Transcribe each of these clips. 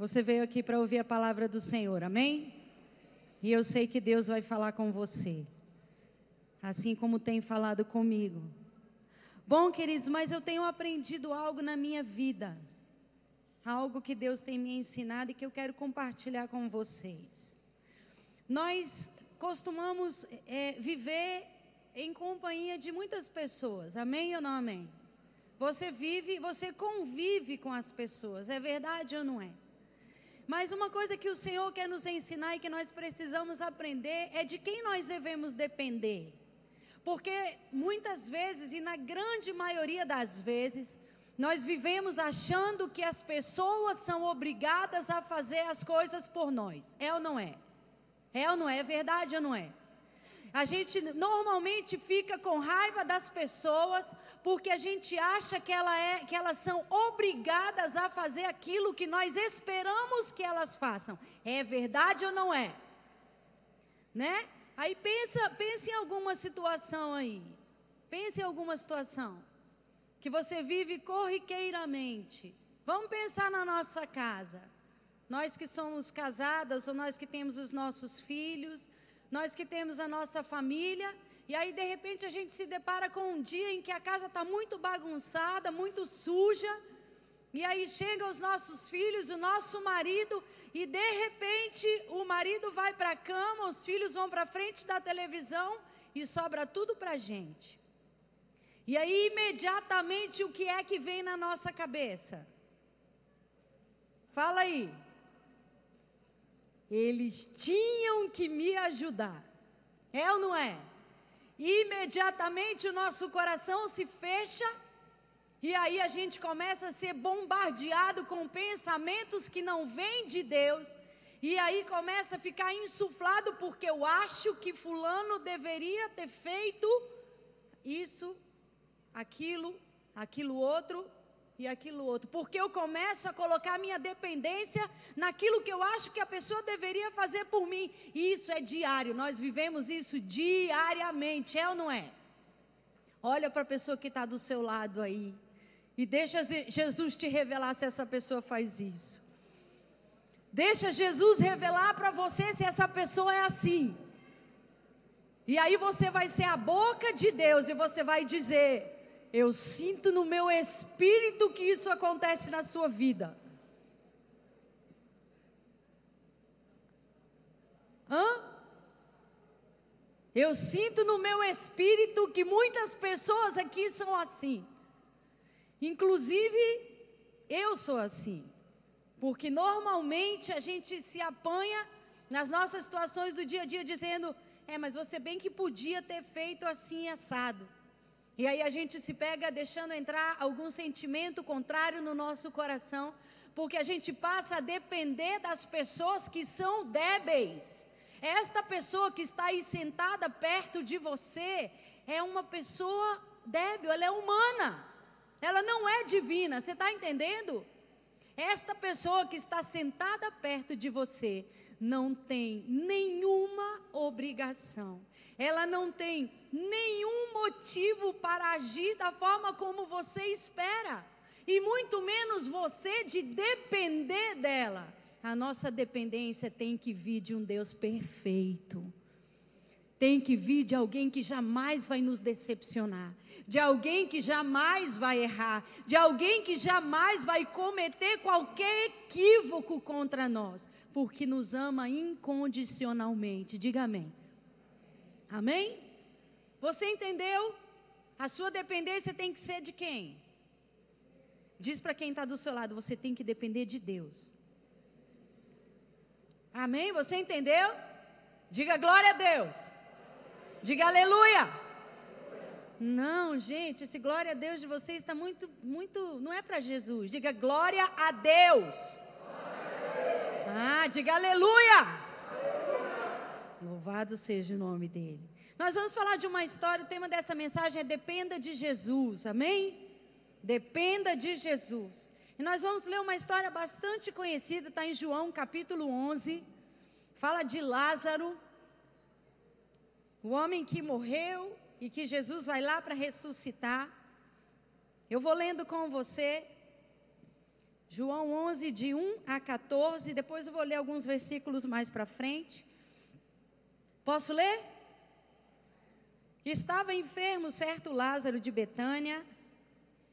Você veio aqui para ouvir a palavra do Senhor, amém? E eu sei que Deus vai falar com você, assim como tem falado comigo. Bom, queridos, mas eu tenho aprendido algo na minha vida, algo que Deus tem me ensinado e que eu quero compartilhar com vocês. Nós costumamos é, viver em companhia de muitas pessoas, amém ou não amém? Você vive, você convive com as pessoas, é verdade ou não é? Mas uma coisa que o Senhor quer nos ensinar e que nós precisamos aprender é de quem nós devemos depender. Porque muitas vezes, e na grande maioria das vezes, nós vivemos achando que as pessoas são obrigadas a fazer as coisas por nós. É ou não é? É ou não é? É verdade ou não é? A gente normalmente fica com raiva das pessoas porque a gente acha que, ela é, que elas são obrigadas a fazer aquilo que nós esperamos que elas façam. É verdade ou não é? Né? Aí pensa, pensa em alguma situação aí. Pense em alguma situação que você vive corriqueiramente. Vamos pensar na nossa casa. Nós que somos casadas ou nós que temos os nossos filhos, nós que temos a nossa família, e aí de repente a gente se depara com um dia em que a casa está muito bagunçada, muito suja, e aí chegam os nossos filhos, o nosso marido, e de repente o marido vai para a cama, os filhos vão para frente da televisão e sobra tudo para a gente. E aí imediatamente o que é que vem na nossa cabeça? Fala aí. Eles tinham que me ajudar. É ou não é? Imediatamente o nosso coração se fecha e aí a gente começa a ser bombardeado com pensamentos que não vêm de Deus. E aí começa a ficar insuflado porque eu acho que fulano deveria ter feito isso, aquilo, aquilo outro, e aquilo outro, porque eu começo a colocar minha dependência naquilo que eu acho que a pessoa deveria fazer por mim. E isso é diário, nós vivemos isso diariamente, é ou não é? Olha para a pessoa que está do seu lado aí e deixa Jesus te revelar se essa pessoa faz isso. Deixa Jesus revelar para você se essa pessoa é assim. E aí você vai ser a boca de Deus e você vai dizer: eu sinto no meu espírito que isso acontece na sua vida. Hã? Eu sinto no meu espírito que muitas pessoas aqui são assim. Inclusive, eu sou assim. Porque normalmente a gente se apanha nas nossas situações do dia a dia dizendo: é, mas você bem que podia ter feito assim assado. E aí a gente se pega deixando entrar algum sentimento contrário no nosso coração, porque a gente passa a depender das pessoas que são débeis. Esta pessoa que está aí sentada perto de você é uma pessoa débil, ela é humana, ela não é divina, você está entendendo? Esta pessoa que está sentada perto de você não tem nenhuma obrigação ela não tem nenhum motivo para agir da forma como você espera, e muito menos você de depender dela. A nossa dependência tem que vir de um Deus perfeito. Tem que vir de alguém que jamais vai nos decepcionar, de alguém que jamais vai errar, de alguém que jamais vai cometer qualquer equívoco contra nós, porque nos ama incondicionalmente. Diga amém. Amém? Você entendeu? A sua dependência tem que ser de quem? Diz para quem está do seu lado: você tem que depender de Deus. Amém? Você entendeu? Diga glória a Deus. Diga aleluia. Não, gente, esse glória a Deus de vocês está muito, muito, não é para Jesus. Diga glória a Deus. Ah, diga aleluia. Louvado seja o nome dele. Nós vamos falar de uma história, o tema dessa mensagem é Dependa de Jesus, amém? Dependa de Jesus. E nós vamos ler uma história bastante conhecida, está em João capítulo 11. Fala de Lázaro, o homem que morreu e que Jesus vai lá para ressuscitar. Eu vou lendo com você. João 11, de 1 a 14. Depois eu vou ler alguns versículos mais para frente. Posso ler? Estava enfermo certo Lázaro de Betânia,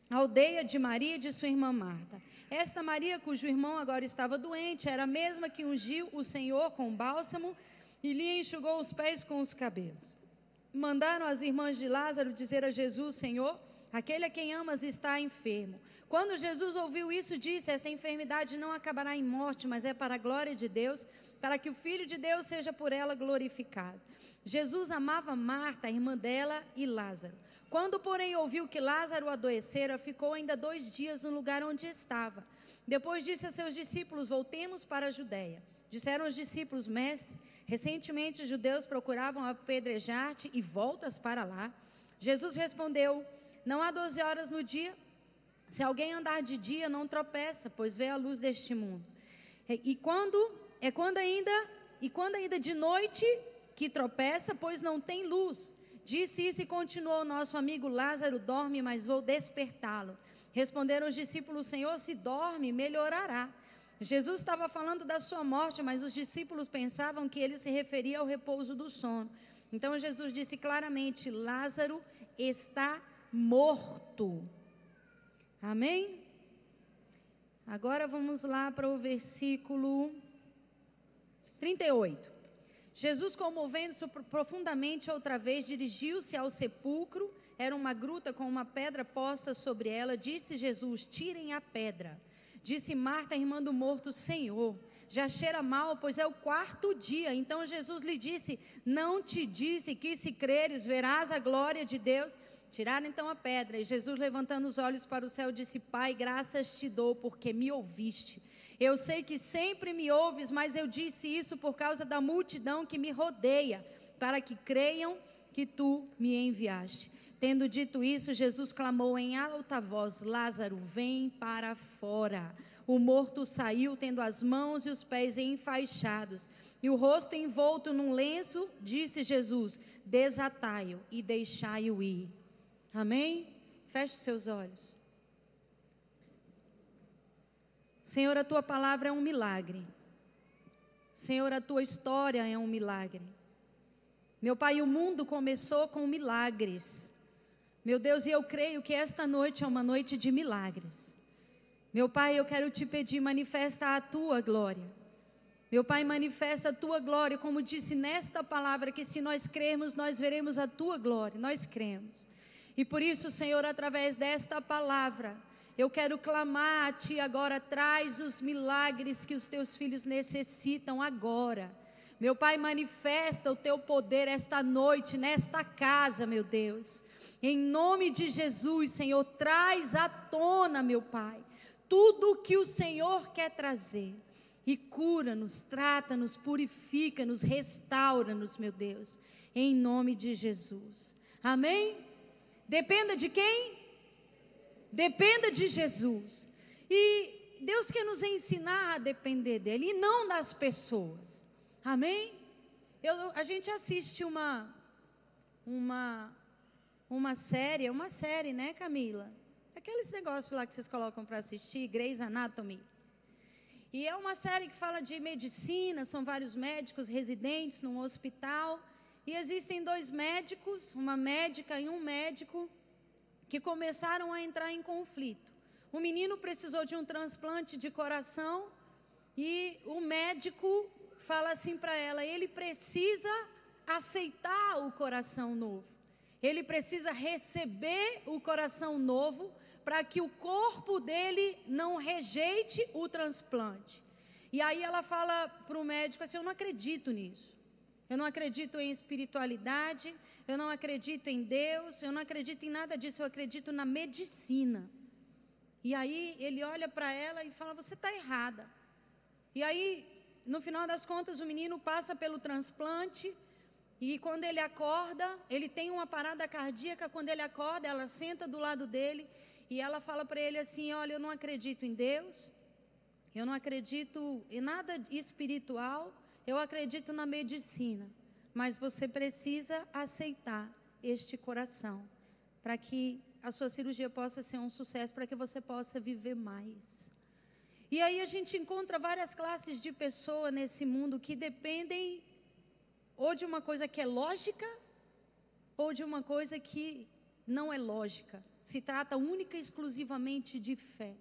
aldeia de Maria e de sua irmã Marta. Esta Maria, cujo irmão agora estava doente, era a mesma que ungiu o Senhor com bálsamo e lhe enxugou os pés com os cabelos. Mandaram as irmãs de Lázaro dizer a Jesus: Senhor, aquele a quem amas está enfermo. Quando Jesus ouviu isso, disse: Esta enfermidade não acabará em morte, mas é para a glória de Deus, para que o Filho de Deus seja por ela glorificado. Jesus amava Marta, irmã dela, e Lázaro. Quando, porém, ouviu que Lázaro adoecera, ficou ainda dois dias no lugar onde estava. Depois disse a seus discípulos: Voltemos para a Judéia. Disseram os discípulos: Mestre, recentemente os judeus procuravam apedrejar-te e voltas para lá. Jesus respondeu: Não há doze horas no dia. Se alguém andar de dia, não tropeça, pois vê a luz deste mundo. E quando é quando ainda e quando ainda de noite que tropeça, pois não tem luz. Disse isso e continuou: Nosso amigo Lázaro dorme, mas vou despertá-lo. Responderam os discípulos: Senhor, se dorme, melhorará. Jesus estava falando da sua morte, mas os discípulos pensavam que ele se referia ao repouso do sono. Então Jesus disse claramente: Lázaro está morto. Amém? Agora vamos lá para o versículo 38. Jesus, comovendo-se profundamente outra vez, dirigiu-se ao sepulcro. Era uma gruta com uma pedra posta sobre ela. Disse Jesus: Tirem a pedra. Disse Marta, irmã do morto: Senhor, já cheira mal, pois é o quarto dia. Então Jesus lhe disse: Não te disse que, se creres, verás a glória de Deus. Tiraram então a pedra, e Jesus, levantando os olhos para o céu, disse: Pai, graças te dou, porque me ouviste. Eu sei que sempre me ouves, mas eu disse isso por causa da multidão que me rodeia, para que creiam que tu me enviaste. Tendo dito isso, Jesus clamou em alta voz: Lázaro, vem para fora. O morto saiu, tendo as mãos e os pés enfaixados, e o rosto envolto num lenço, disse Jesus: Desatai-o e deixai-o ir. Amém? Feche seus olhos. Senhor, a tua palavra é um milagre. Senhor, a tua história é um milagre. Meu Pai, o mundo começou com milagres. Meu Deus, e eu creio que esta noite é uma noite de milagres. Meu Pai, eu quero te pedir, manifesta a tua glória. Meu Pai, manifesta a tua glória, como disse nesta palavra, que se nós cremos, nós veremos a tua glória. Nós cremos. E por isso, Senhor, através desta palavra, eu quero clamar a Ti agora, traz os milagres que os Teus filhos necessitam agora. Meu Pai, manifesta o Teu poder esta noite, nesta casa, meu Deus. Em nome de Jesus, Senhor, traz à tona, meu Pai, tudo o que o Senhor quer trazer. E cura-nos, trata-nos, purifica-nos, restaura-nos, meu Deus. Em nome de Jesus. Amém? Dependa de quem? Dependa de Jesus. E Deus quer nos ensinar a depender dele e não das pessoas. Amém? Eu, a gente assiste uma uma uma série, uma série, né, Camila? Aqueles negócios lá que vocês colocam para assistir, Grey's Anatomy. E é uma série que fala de medicina, são vários médicos residentes num hospital. E existem dois médicos, uma médica e um médico, que começaram a entrar em conflito. O menino precisou de um transplante de coração e o médico fala assim para ela: ele precisa aceitar o coração novo. Ele precisa receber o coração novo para que o corpo dele não rejeite o transplante. E aí ela fala para o médico assim: Eu não acredito nisso. Eu não acredito em espiritualidade, eu não acredito em Deus, eu não acredito em nada disso, eu acredito na medicina. E aí ele olha para ela e fala: Você está errada. E aí, no final das contas, o menino passa pelo transplante. E quando ele acorda, ele tem uma parada cardíaca. Quando ele acorda, ela senta do lado dele e ela fala para ele assim: Olha, eu não acredito em Deus, eu não acredito em nada espiritual, eu acredito na medicina, mas você precisa aceitar este coração para que a sua cirurgia possa ser um sucesso, para que você possa viver mais. E aí a gente encontra várias classes de pessoa nesse mundo que dependem ou de uma coisa que é lógica ou de uma coisa que não é lógica. Se trata única e exclusivamente de fé.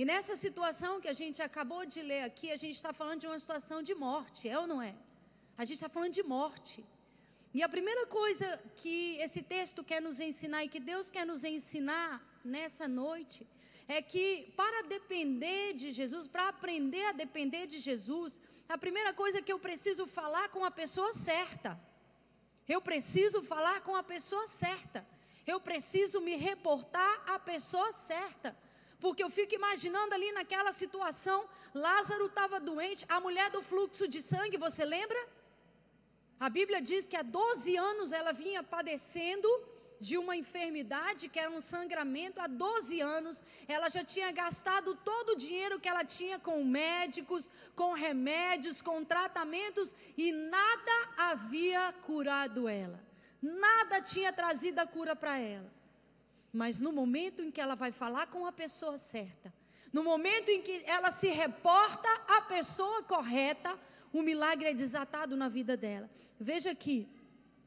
E nessa situação que a gente acabou de ler aqui, a gente está falando de uma situação de morte, é ou não é? A gente está falando de morte. E a primeira coisa que esse texto quer nos ensinar e que Deus quer nos ensinar nessa noite é que para depender de Jesus, para aprender a depender de Jesus, a primeira coisa que eu preciso falar com a pessoa certa. Eu preciso falar com a pessoa certa. Eu preciso me reportar à pessoa certa. Porque eu fico imaginando ali naquela situação, Lázaro estava doente, a mulher do fluxo de sangue, você lembra? A Bíblia diz que há 12 anos ela vinha padecendo de uma enfermidade que era um sangramento há 12 anos. Ela já tinha gastado todo o dinheiro que ela tinha com médicos, com remédios, com tratamentos e nada havia curado ela. Nada tinha trazido a cura para ela. Mas no momento em que ela vai falar com a pessoa certa, no momento em que ela se reporta à pessoa correta, um milagre é desatado na vida dela. Veja aqui,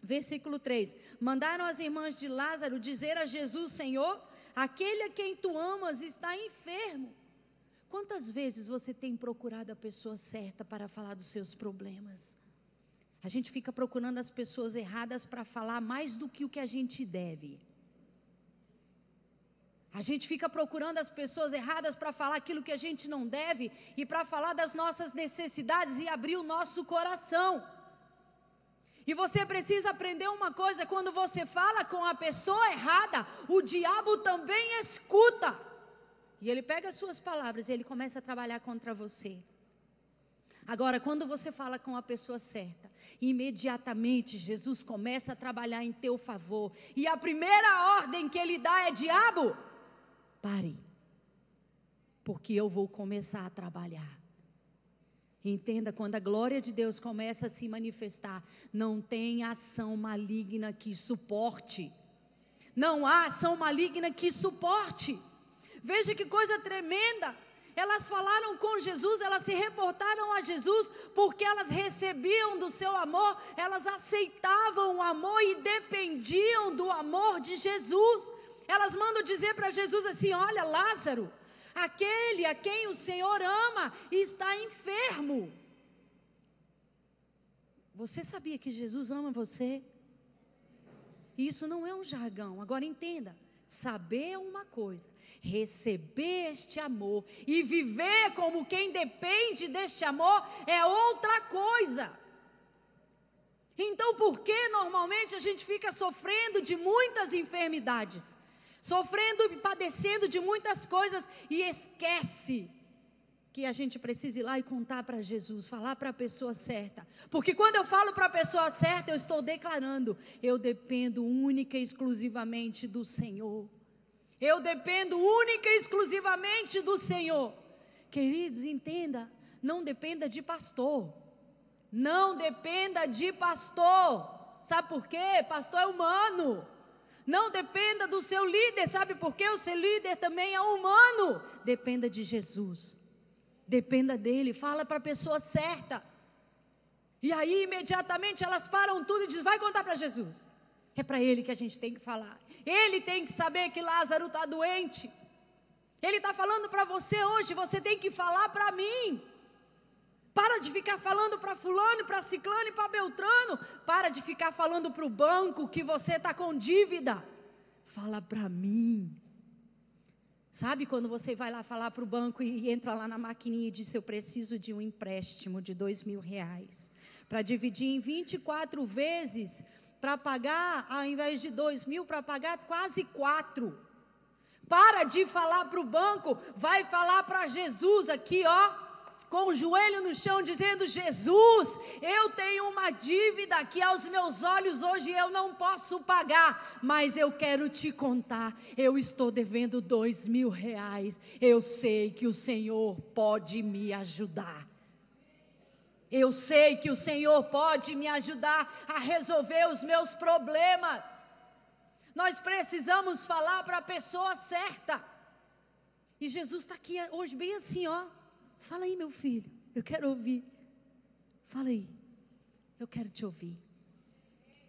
versículo 3: Mandaram as irmãs de Lázaro dizer a Jesus: Senhor, aquele a quem tu amas está enfermo. Quantas vezes você tem procurado a pessoa certa para falar dos seus problemas? A gente fica procurando as pessoas erradas para falar mais do que o que a gente deve. A gente fica procurando as pessoas erradas para falar aquilo que a gente não deve e para falar das nossas necessidades e abrir o nosso coração. E você precisa aprender uma coisa: quando você fala com a pessoa errada, o diabo também escuta. E ele pega as suas palavras e ele começa a trabalhar contra você. Agora, quando você fala com a pessoa certa, imediatamente Jesus começa a trabalhar em teu favor. E a primeira ordem que ele dá é: diabo, Pare, porque eu vou começar a trabalhar. Entenda, quando a glória de Deus começa a se manifestar, não tem ação maligna que suporte. Não há ação maligna que suporte. Veja que coisa tremenda. Elas falaram com Jesus, elas se reportaram a Jesus, porque elas recebiam do seu amor, elas aceitavam o amor e dependiam do amor de Jesus. Elas mandam dizer para Jesus assim: Olha, Lázaro, aquele a quem o Senhor ama está enfermo. Você sabia que Jesus ama você? Isso não é um jargão. Agora entenda: saber é uma coisa, receber este amor e viver como quem depende deste amor é outra coisa. Então, por que normalmente a gente fica sofrendo de muitas enfermidades? Sofrendo e padecendo de muitas coisas e esquece que a gente precisa ir lá e contar para Jesus, falar para a pessoa certa. Porque quando eu falo para a pessoa certa, eu estou declarando: eu dependo única e exclusivamente do Senhor. Eu dependo única e exclusivamente do Senhor. Queridos, entenda, não dependa de pastor. Não dependa de pastor. Sabe por quê? Pastor é humano. Não dependa do seu líder, sabe por quê? O seu líder também é humano. Dependa de Jesus. Dependa dele, fala para a pessoa certa. E aí, imediatamente, elas param tudo e dizem: vai contar para Jesus. É para ele que a gente tem que falar. Ele tem que saber que Lázaro está doente. Ele está falando para você hoje, você tem que falar para mim. Para de ficar falando para fulano, para ciclano e para beltrano. Para de ficar falando para o banco que você está com dívida. Fala para mim. Sabe quando você vai lá falar para o banco e entra lá na maquininha e diz: Eu preciso de um empréstimo de dois mil reais. Para dividir em 24 vezes, para pagar, ao invés de dois mil, para pagar quase quatro. Para de falar para o banco, vai falar para Jesus aqui, ó com o joelho no chão, dizendo: Jesus, eu tenho uma dívida que aos meus olhos hoje eu não posso pagar, mas eu quero te contar, eu estou devendo dois mil reais, eu sei que o Senhor pode me ajudar. Eu sei que o Senhor pode me ajudar a resolver os meus problemas. Nós precisamos falar para a pessoa certa. E Jesus está aqui hoje, bem assim, ó Fala aí, meu filho, eu quero ouvir. Fala aí, eu quero te ouvir.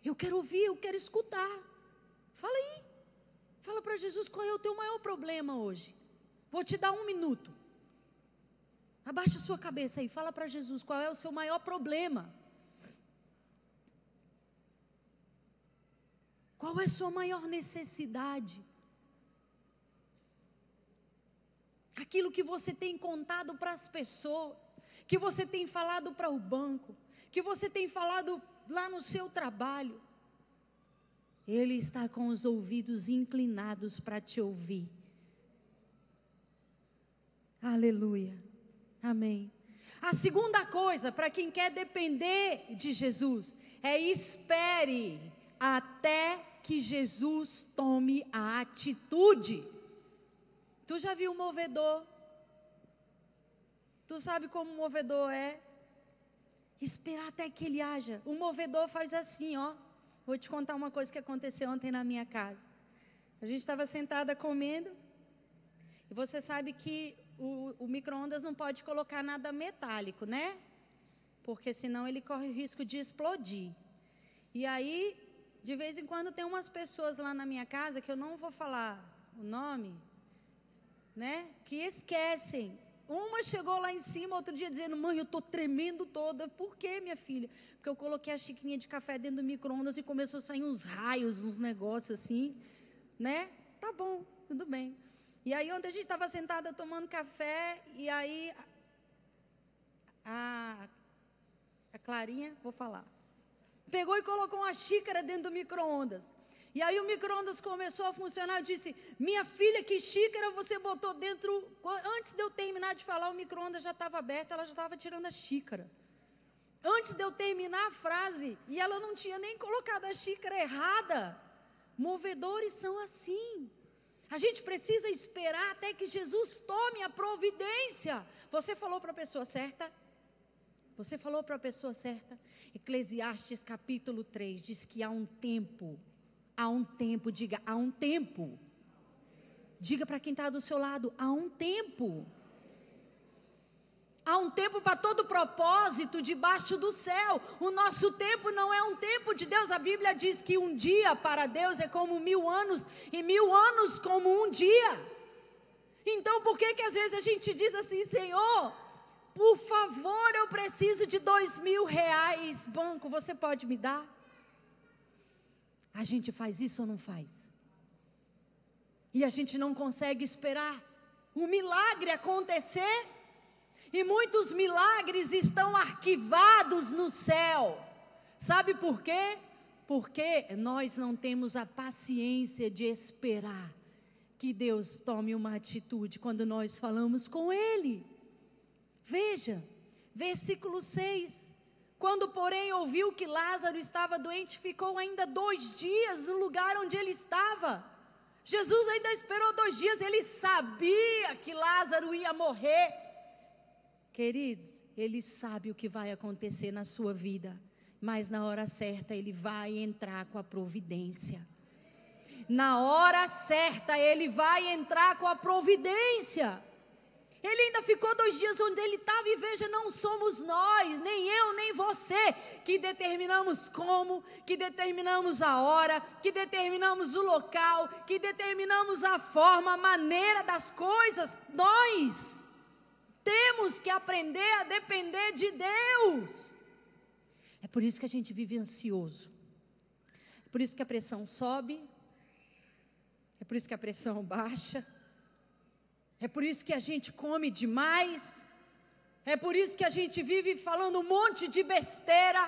Eu quero ouvir, eu quero escutar. Fala aí. Fala para Jesus qual é o teu maior problema hoje. Vou te dar um minuto. Abaixa sua cabeça aí, fala para Jesus qual é o seu maior problema. Qual é a sua maior necessidade? Aquilo que você tem contado para as pessoas, que você tem falado para o banco, que você tem falado lá no seu trabalho. Ele está com os ouvidos inclinados para te ouvir. Aleluia. Amém. A segunda coisa, para quem quer depender de Jesus, é espere até que Jesus tome a atitude. Tu já viu o movedor? Tu sabe como o movedor é? Esperar até que ele haja. O movedor faz assim, ó. Vou te contar uma coisa que aconteceu ontem na minha casa. A gente estava sentada comendo. E você sabe que o, o micro-ondas não pode colocar nada metálico, né? Porque senão ele corre o risco de explodir. E aí, de vez em quando, tem umas pessoas lá na minha casa, que eu não vou falar o nome, né? Que esquecem. Uma chegou lá em cima outro dia dizendo: Mãe, eu estou tremendo toda. Por quê, minha filha? Porque eu coloquei a xicrinha de café dentro do micro-ondas e começou a sair uns raios, uns negócios assim, né? Tá bom, tudo bem. E aí, ontem a gente estava sentada tomando café, e aí a, a Clarinha, vou falar, pegou e colocou uma xícara dentro do micro-ondas. E aí o micro-ondas começou a funcionar. Eu disse: Minha filha, que xícara você botou dentro? Antes de eu terminar de falar, o micro-ondas já estava aberto, ela já estava tirando a xícara. Antes de eu terminar a frase, e ela não tinha nem colocado a xícara errada. Movedores são assim. A gente precisa esperar até que Jesus tome a providência. Você falou para a pessoa certa? Você falou para a pessoa certa? Eclesiastes capítulo 3 diz que há um tempo, há um tempo, diga, há um tempo. Diga para quem está do seu lado, há um tempo. Há um tempo para todo propósito debaixo do céu. O nosso tempo não é um tempo de Deus. A Bíblia diz que um dia para Deus é como mil anos, e mil anos como um dia. Então, por que que às vezes a gente diz assim, Senhor, por favor, eu preciso de dois mil reais, banco, você pode me dar? A gente faz isso ou não faz? E a gente não consegue esperar o milagre acontecer e muitos milagres estão arquivados no céu. Sabe por quê? Porque nós não temos a paciência de esperar que Deus tome uma atitude quando nós falamos com Ele. Veja, versículo 6. Quando, porém, ouviu que Lázaro estava doente, ficou ainda dois dias no lugar onde ele estava. Jesus ainda esperou dois dias, ele sabia que Lázaro ia morrer. Queridos, Ele sabe o que vai acontecer na sua vida, mas na hora certa Ele vai entrar com a providência. Na hora certa Ele vai entrar com a providência. Ele ainda ficou dois dias onde ele estava, e veja, não somos nós, nem eu, nem você, que determinamos como, que determinamos a hora, que determinamos o local, que determinamos a forma, a maneira das coisas. Nós. Temos que aprender a depender de Deus. É por isso que a gente vive ansioso. É por isso que a pressão sobe. É por isso que a pressão baixa. É por isso que a gente come demais. É por isso que a gente vive falando um monte de besteira.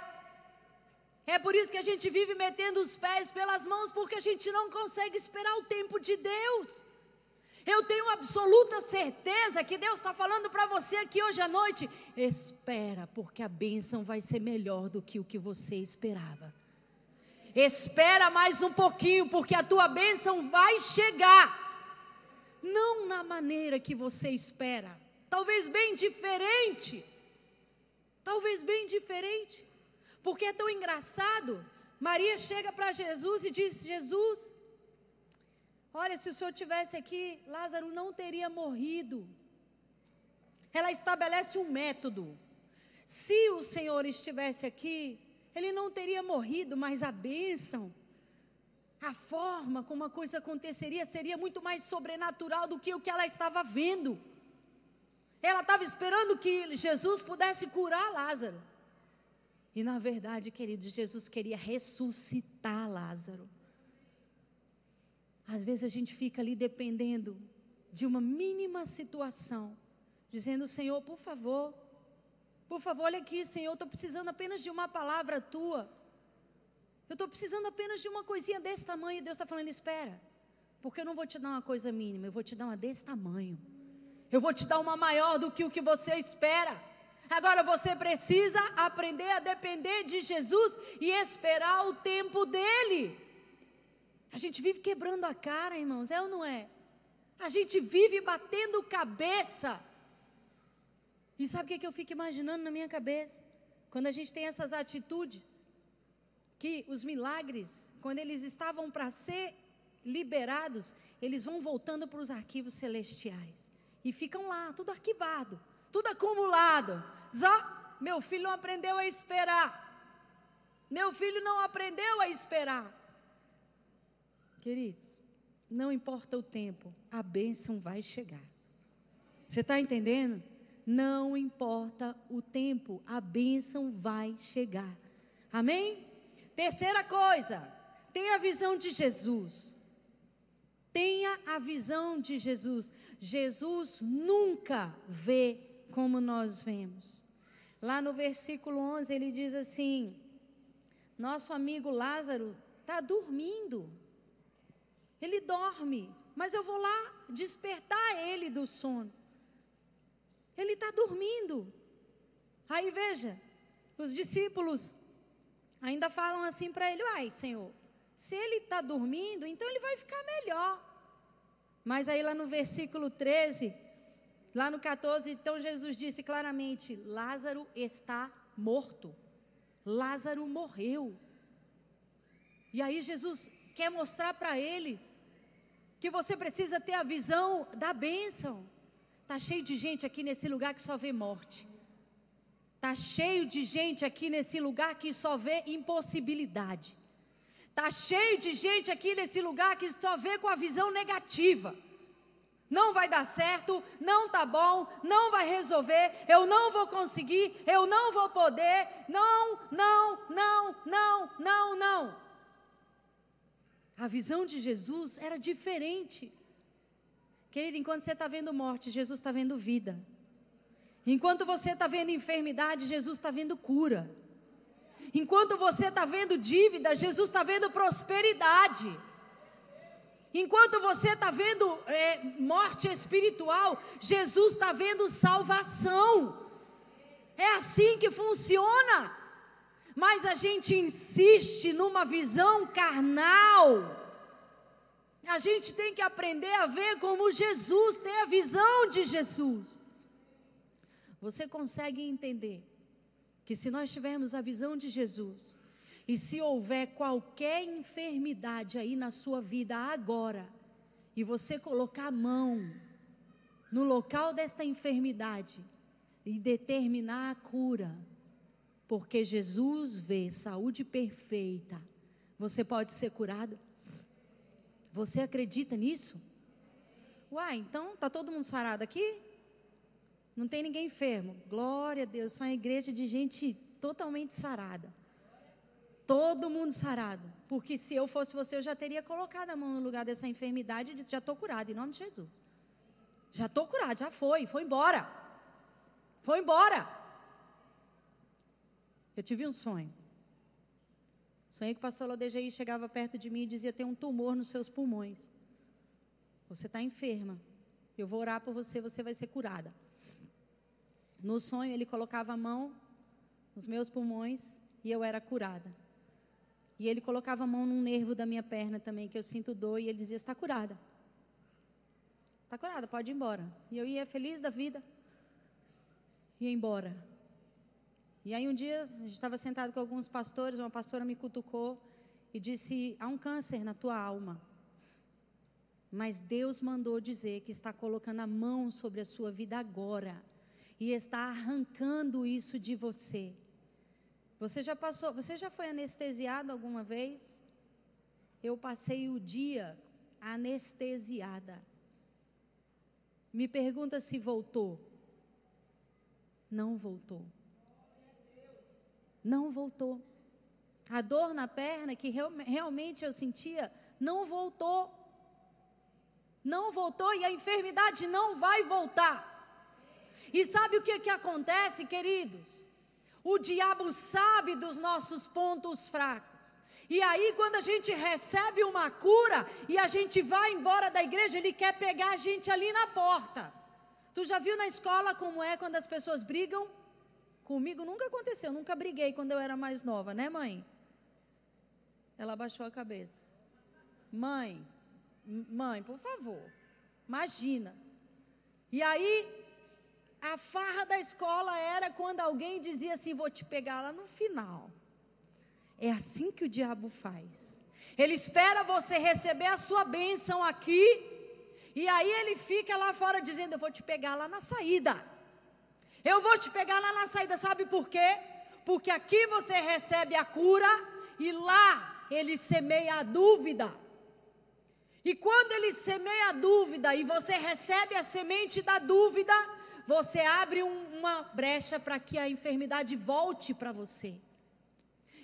É por isso que a gente vive metendo os pés pelas mãos, porque a gente não consegue esperar o tempo de Deus. Eu tenho absoluta certeza que Deus está falando para você aqui hoje à noite. Espera, porque a bênção vai ser melhor do que o que você esperava. Espera mais um pouquinho, porque a tua bênção vai chegar. Não na maneira que você espera, talvez bem diferente. Talvez bem diferente. Porque é tão engraçado. Maria chega para Jesus e diz: Jesus, Olha, se o senhor tivesse aqui, Lázaro não teria morrido. ela estabelece um método. Se o Senhor estivesse aqui, ele não teria morrido, mas a bênção, a forma como a coisa aconteceria seria muito mais sobrenatural do que o que ela estava vendo. Ela estava esperando que Jesus pudesse curar Lázaro. E na verdade, queridos, Jesus queria ressuscitar Lázaro. Às vezes a gente fica ali dependendo de uma mínima situação, dizendo: Senhor, por favor, por favor, olha aqui, Senhor, estou precisando apenas de uma palavra tua. Eu estou precisando apenas de uma coisinha desse tamanho. E Deus está falando: espera, porque eu não vou te dar uma coisa mínima, eu vou te dar uma desse tamanho. Eu vou te dar uma maior do que o que você espera. Agora você precisa aprender a depender de Jesus e esperar o tempo dele. A gente vive quebrando a cara, irmãos, é ou não é? A gente vive batendo cabeça. E sabe o que, que eu fico imaginando na minha cabeça? Quando a gente tem essas atitudes, que os milagres, quando eles estavam para ser liberados, eles vão voltando para os arquivos celestiais. E ficam lá, tudo arquivado, tudo acumulado. Zó, meu filho não aprendeu a esperar. Meu filho não aprendeu a esperar. Queridos, não importa o tempo, a bênção vai chegar. Você está entendendo? Não importa o tempo, a bênção vai chegar. Amém? Terceira coisa, tenha a visão de Jesus. Tenha a visão de Jesus. Jesus nunca vê como nós vemos. Lá no versículo 11 ele diz assim: Nosso amigo Lázaro está dormindo. Ele dorme, mas eu vou lá despertar ele do sono. Ele está dormindo. Aí veja, os discípulos ainda falam assim para ele: Uai, Senhor, se ele está dormindo, então ele vai ficar melhor. Mas aí lá no versículo 13, lá no 14, então Jesus disse claramente: Lázaro está morto. Lázaro morreu. E aí Jesus quer mostrar para eles que você precisa ter a visão da bênção. Tá cheio de gente aqui nesse lugar que só vê morte. Tá cheio de gente aqui nesse lugar que só vê impossibilidade. Tá cheio de gente aqui nesse lugar que só vê com a visão negativa. Não vai dar certo, não tá bom, não vai resolver, eu não vou conseguir, eu não vou poder. Não, não, não, não, não, não. A visão de Jesus era diferente. Querido, enquanto você está vendo morte, Jesus está vendo vida. Enquanto você está vendo enfermidade, Jesus está vendo cura. Enquanto você está vendo dívida, Jesus está vendo prosperidade. Enquanto você está vendo é, morte espiritual, Jesus está vendo salvação. É assim que funciona mas a gente insiste numa visão carnal. A gente tem que aprender a ver como Jesus, ter a visão de Jesus. Você consegue entender que se nós tivermos a visão de Jesus, e se houver qualquer enfermidade aí na sua vida agora, e você colocar a mão no local desta enfermidade e determinar a cura, porque Jesus vê saúde perfeita. Você pode ser curado? Você acredita nisso? Uai, então tá todo mundo sarado aqui? Não tem ninguém enfermo. Glória a Deus, é uma igreja de gente totalmente sarada. Todo mundo sarado. Porque se eu fosse você, eu já teria colocado a mão no lugar dessa enfermidade e disse: já estou curado, em nome de Jesus. Já estou curado, já foi, foi embora. Foi embora. Eu tive um sonho. Sonhei que o pastor Lodejaí chegava perto de mim e dizia: tem um tumor nos seus pulmões. Você está enferma. Eu vou orar por você, você vai ser curada. No sonho, ele colocava a mão nos meus pulmões e eu era curada. E ele colocava a mão num nervo da minha perna também, que eu sinto dor, e ele dizia: Está curada. Está curada, pode ir embora. E eu ia feliz da vida. Ia embora. E aí um dia, a gente estava sentado com alguns pastores, uma pastora me cutucou e disse: há um câncer na tua alma. Mas Deus mandou dizer que está colocando a mão sobre a sua vida agora. E está arrancando isso de você. Você já passou, você já foi anestesiado alguma vez? Eu passei o dia anestesiada. Me pergunta se voltou. Não voltou. Não voltou. A dor na perna que real, realmente eu sentia não voltou. Não voltou e a enfermidade não vai voltar. E sabe o que, que acontece, queridos? O diabo sabe dos nossos pontos fracos. E aí, quando a gente recebe uma cura e a gente vai embora da igreja, ele quer pegar a gente ali na porta. Tu já viu na escola como é quando as pessoas brigam? Comigo nunca aconteceu, nunca briguei quando eu era mais nova, né, mãe? Ela abaixou a cabeça. Mãe, mãe, por favor, imagina. E aí, a farra da escola era quando alguém dizia assim: vou te pegar lá no final. É assim que o diabo faz. Ele espera você receber a sua bênção aqui, e aí ele fica lá fora dizendo: Eu vou te pegar lá na saída. Eu vou te pegar lá na saída, sabe por quê? Porque aqui você recebe a cura, e lá ele semeia a dúvida. E quando ele semeia a dúvida e você recebe a semente da dúvida, você abre um, uma brecha para que a enfermidade volte para você.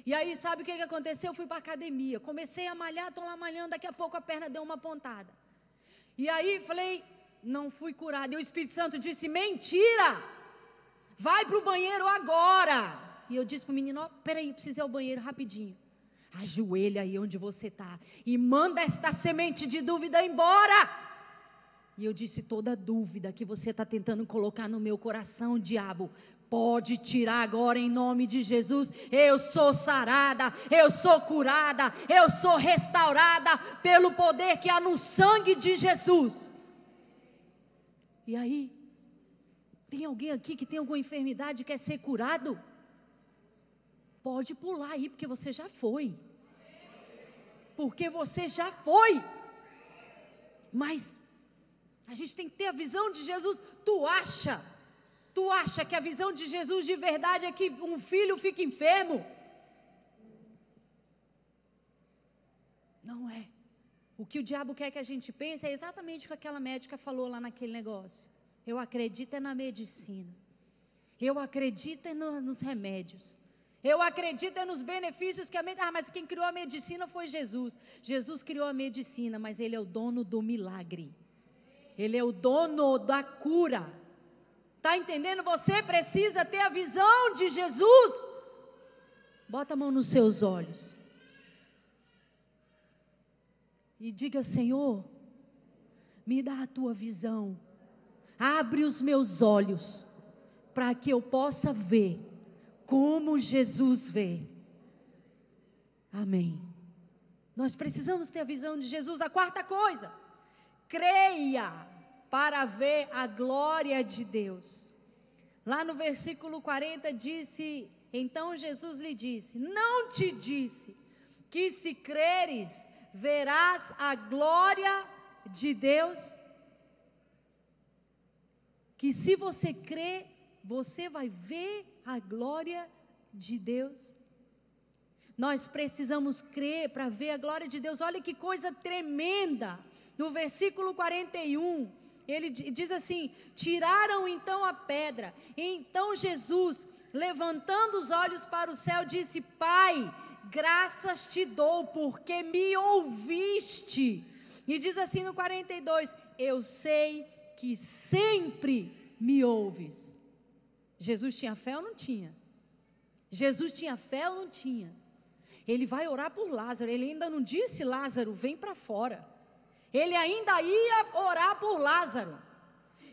E aí, sabe o que, que aconteceu? Eu fui para academia, comecei a malhar, estou lá malhando, daqui a pouco a perna deu uma pontada. E aí falei, não fui curada. E o Espírito Santo disse: mentira! Vai para o banheiro agora. E eu disse para o menino: oh, peraí, preciso ir ao banheiro rapidinho. Ajoelha aí onde você está e manda esta semente de dúvida embora. E eu disse: toda dúvida que você está tentando colocar no meu coração, diabo, pode tirar agora em nome de Jesus. Eu sou sarada, eu sou curada, eu sou restaurada pelo poder que há no sangue de Jesus. E aí, tem alguém aqui que tem alguma enfermidade e quer ser curado? Pode pular aí, porque você já foi. Porque você já foi. Mas a gente tem que ter a visão de Jesus. Tu acha Tu acha que a visão de Jesus de verdade é que um filho fica enfermo? Não é. O que o diabo quer que a gente pense é exatamente o que aquela médica falou lá naquele negócio. Eu acredito é na medicina. Eu acredito é no, nos remédios. Eu acredito é nos benefícios que a medicina. Ah, mas quem criou a medicina foi Jesus. Jesus criou a medicina, mas Ele é o dono do milagre. Ele é o dono da cura. Está entendendo? Você precisa ter a visão de Jesus. Bota a mão nos seus olhos. E diga: Senhor, me dá a tua visão. Abre os meus olhos para que eu possa ver como Jesus vê. Amém. Nós precisamos ter a visão de Jesus. A quarta coisa, creia para ver a glória de Deus. Lá no versículo 40 disse: Então Jesus lhe disse: Não te disse que se creres verás a glória de Deus? Que se você crer, você vai ver a glória de Deus? Nós precisamos crer para ver a glória de Deus. Olha que coisa tremenda. No versículo 41, ele diz assim: tiraram então a pedra. Então Jesus, levantando os olhos para o céu, disse: Pai, graças te dou, porque me ouviste. E diz assim no 42: Eu sei que sempre me ouves. Jesus tinha fé ou não tinha? Jesus tinha fé ou não tinha? Ele vai orar por Lázaro. Ele ainda não disse, Lázaro, vem para fora ele ainda ia orar por Lázaro.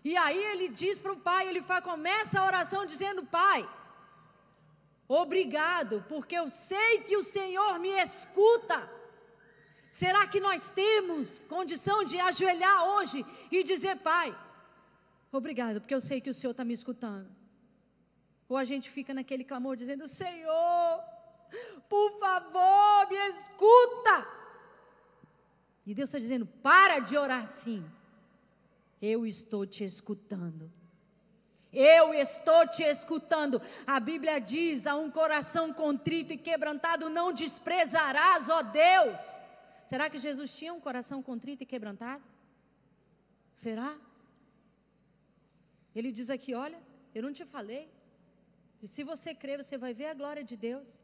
E aí ele diz para o pai, ele faz, começa a oração dizendo: Pai, obrigado, porque eu sei que o Senhor me escuta. Será que nós temos condição de ajoelhar hoje e dizer, Pai, obrigado, porque eu sei que o Senhor está me escutando? Ou a gente fica naquele clamor dizendo: Senhor, por favor, me escuta. E Deus está dizendo: para de orar assim. Eu estou te escutando. Eu estou te escutando. A Bíblia diz: a um coração contrito e quebrantado não desprezarás, ó Deus. Será que Jesus tinha um coração contrito e quebrantado? Será? Ele diz aqui: olha, eu não te falei. E se você crer, você vai ver a glória de Deus.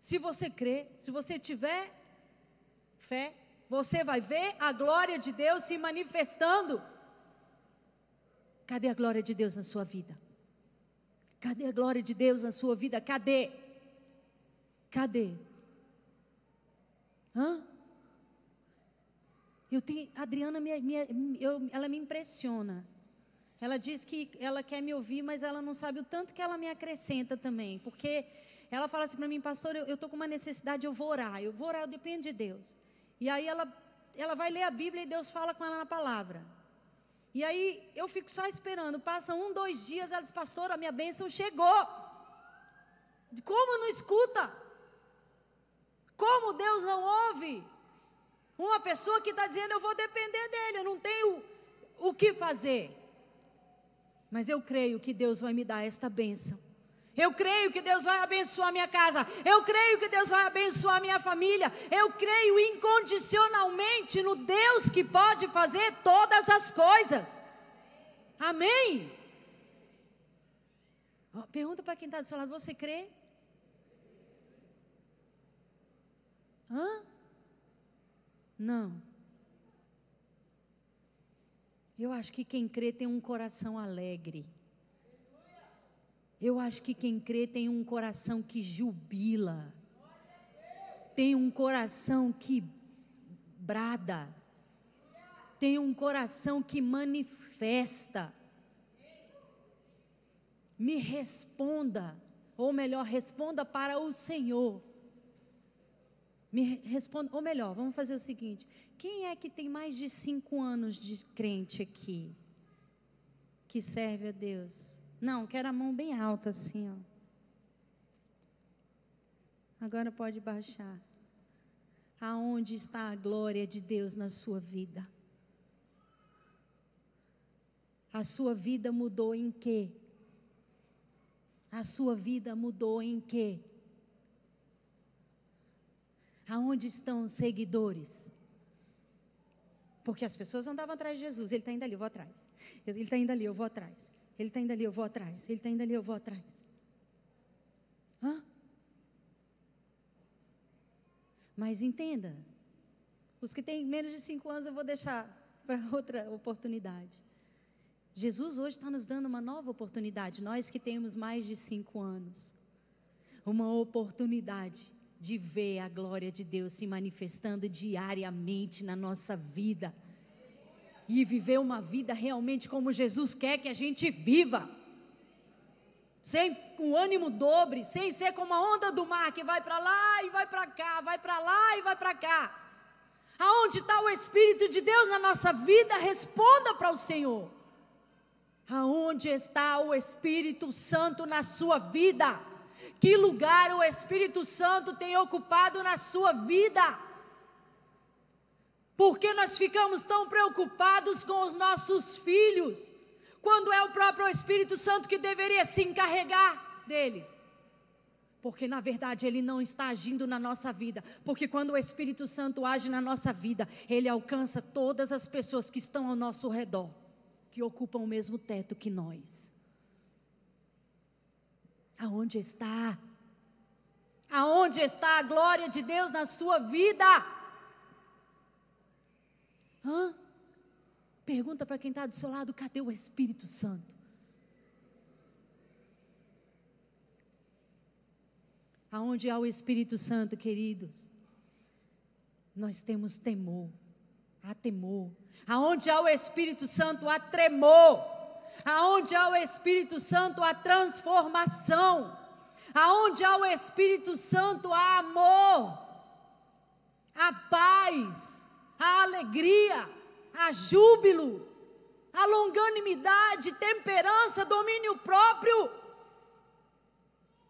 Se você crer, se você tiver fé, você vai ver a glória de Deus se manifestando. Cadê a glória de Deus na sua vida? Cadê a glória de Deus na sua vida? Cadê? Cadê? Hã? Eu tenho, a Adriana, me, me, eu, ela me impressiona. Ela diz que ela quer me ouvir, mas ela não sabe o tanto que ela me acrescenta também. Porque ela fala assim para mim, pastor, eu estou com uma necessidade, eu vou orar. Eu vou orar, eu dependo de Deus. E aí ela, ela vai ler a Bíblia e Deus fala com ela na palavra. E aí eu fico só esperando. Passa um, dois dias, ela diz, pastor, a minha bênção chegou. Como não escuta? Como Deus não ouve? Uma pessoa que está dizendo, eu vou depender dele, eu não tenho o que fazer. Mas eu creio que Deus vai me dar esta bênção. Eu creio que Deus vai abençoar minha casa. Eu creio que Deus vai abençoar minha família. Eu creio incondicionalmente no Deus que pode fazer todas as coisas. Amém? Pergunta para quem está do seu lado: você crê? Hã? Não. Eu acho que quem crê tem um coração alegre. Eu acho que quem crê tem um coração que jubila. Tem um coração que brada. Tem um coração que manifesta. Me responda, ou melhor, responda para o Senhor. Me responda, ou melhor, vamos fazer o seguinte: quem é que tem mais de cinco anos de crente aqui? Que serve a Deus? Não, quero a mão bem alta assim, ó. Agora pode baixar. Aonde está a glória de Deus na sua vida? A sua vida mudou em quê? A sua vida mudou em quê? Aonde estão os seguidores? Porque as pessoas andavam atrás de Jesus. Ele está indo ali, eu vou atrás. Ele está indo ali, eu vou atrás. Ele está indo ali, eu vou atrás. Ele está indo ali, eu vou atrás. Hã? Mas entenda, os que têm menos de cinco anos eu vou deixar para outra oportunidade. Jesus hoje está nos dando uma nova oportunidade, nós que temos mais de cinco anos. Uma oportunidade de ver a glória de Deus se manifestando diariamente na nossa vida e viver uma vida realmente como Jesus quer que a gente viva. Sem com ânimo dobre, sem ser como a onda do mar que vai para lá e vai para cá, vai para lá e vai para cá. Aonde está o Espírito de Deus na nossa vida? Responda para o Senhor. Aonde está o Espírito Santo na sua vida? Que lugar o Espírito Santo tem ocupado na sua vida? Porque nós ficamos tão preocupados com os nossos filhos, quando é o próprio Espírito Santo que deveria se encarregar deles. Porque na verdade ele não está agindo na nossa vida, porque quando o Espírito Santo age na nossa vida, ele alcança todas as pessoas que estão ao nosso redor, que ocupam o mesmo teto que nós. Aonde está? Aonde está a glória de Deus na sua vida? Hã? Pergunta para quem está do seu lado: cadê o Espírito Santo? Aonde há o Espírito Santo, queridos, nós temos temor, há temor. Aonde há o Espírito Santo, há tremor. Aonde há o Espírito Santo, há transformação. Aonde há o Espírito Santo, há amor, há paz a alegria, a júbilo, a longanimidade, temperança, domínio próprio.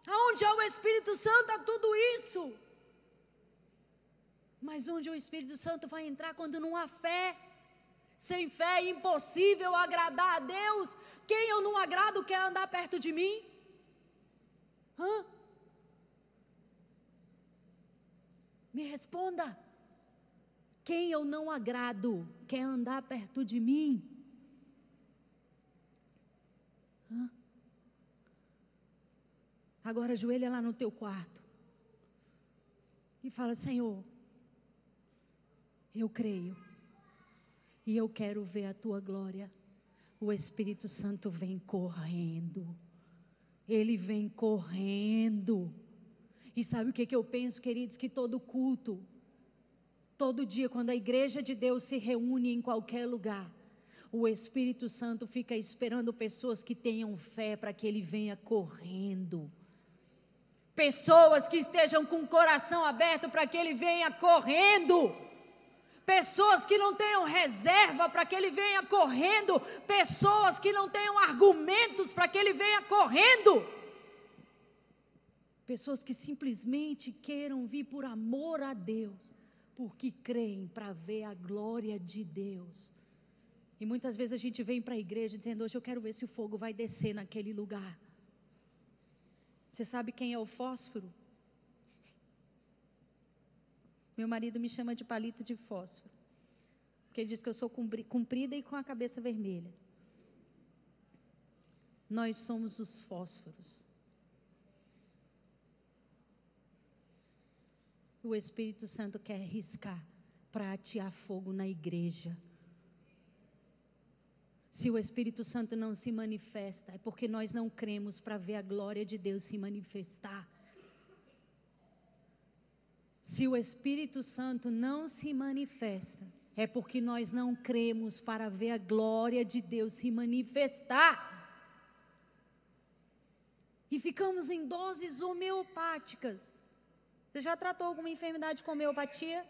Aonde há o Espírito Santo, há tudo isso. Mas onde o Espírito Santo vai entrar quando não há fé? Sem fé é impossível agradar a Deus. Quem eu não agrado quer andar perto de mim? Hã? Me responda. Quem eu não agrado quer andar perto de mim? Hã? Agora ajoelha lá no teu quarto e fala: Senhor, eu creio e eu quero ver a tua glória. O Espírito Santo vem correndo, ele vem correndo. E sabe o que, que eu penso, queridos? Que todo culto, todo dia, quando a igreja de Deus se reúne em qualquer lugar, o Espírito Santo fica esperando pessoas que tenham fé para que ele venha correndo. Pessoas que estejam com o coração aberto para que ele venha correndo. Pessoas que não tenham reserva para que ele venha correndo. Pessoas que não tenham argumentos para que ele venha correndo. Pessoas que simplesmente queiram vir por amor a Deus, porque creem para ver a glória de Deus. E muitas vezes a gente vem para a igreja dizendo: Hoje eu quero ver se o fogo vai descer naquele lugar. Você sabe quem é o fósforo? Meu marido me chama de palito de fósforo. Porque ele diz que eu sou comprida e com a cabeça vermelha. Nós somos os fósforos. O Espírito Santo quer riscar para atear fogo na igreja. Se o Espírito Santo não se manifesta, é porque nós não cremos para ver a glória de Deus se manifestar. Se o Espírito Santo não se manifesta, é porque nós não cremos para ver a glória de Deus se manifestar. E ficamos em doses homeopáticas. Você já tratou alguma enfermidade com homeopatia?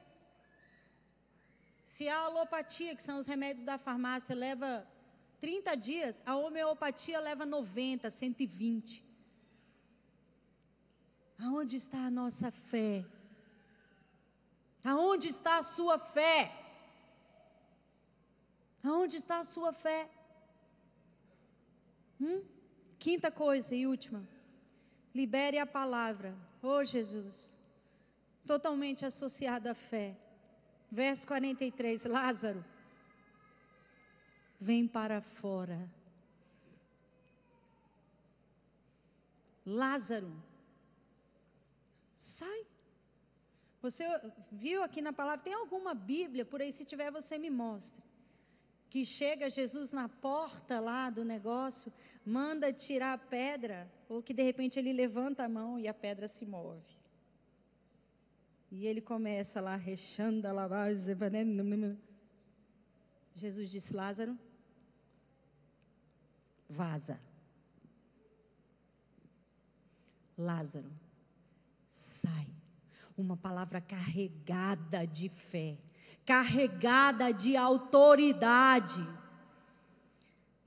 Se a alopatia, que são os remédios da farmácia, leva 30 dias, a homeopatia leva 90, 120. Aonde está a nossa fé? Aonde está a sua fé? Aonde está a sua fé? Hum? Quinta coisa e última. Libere a palavra. Oh Jesus. Totalmente associada à fé. Verso 43. Lázaro vem para fora. Lázaro, sai. Você viu aqui na palavra, tem alguma Bíblia por aí? Se tiver, você me mostre. Que chega Jesus na porta lá do negócio, manda tirar a pedra, ou que de repente ele levanta a mão e a pedra se move. E ele começa lá, rechando a lavagem. Jesus disse: Lázaro, vaza. Lázaro, sai. Uma palavra carregada de fé, carregada de autoridade.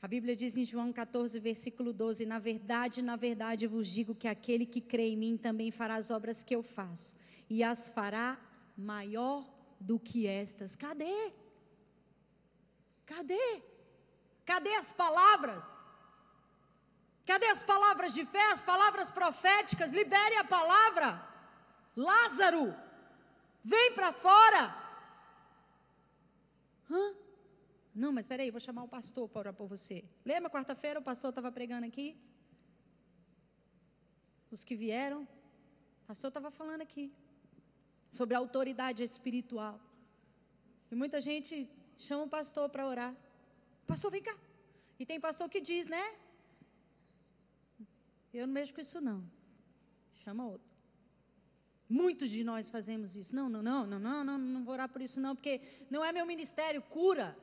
A Bíblia diz em João 14, versículo 12: Na verdade, na verdade vos digo que aquele que crê em mim também fará as obras que eu faço, e as fará maior do que estas. Cadê? Cadê? Cadê as palavras? Cadê as palavras de fé, as palavras proféticas? Libere a palavra. Lázaro, vem para fora. Hã? Não, mas espera aí, vou chamar o pastor para orar por você. Lembra quarta-feira o pastor estava pregando aqui? Os que vieram, o pastor estava falando aqui sobre a autoridade espiritual. E muita gente chama o pastor para orar. Pastor, vem cá. E tem pastor que diz, né? Eu não mexo com isso, não. Chama outro. Muitos de nós fazemos isso. Não, não, não, não, não, não, não vou orar por isso, não, porque não é meu ministério, cura.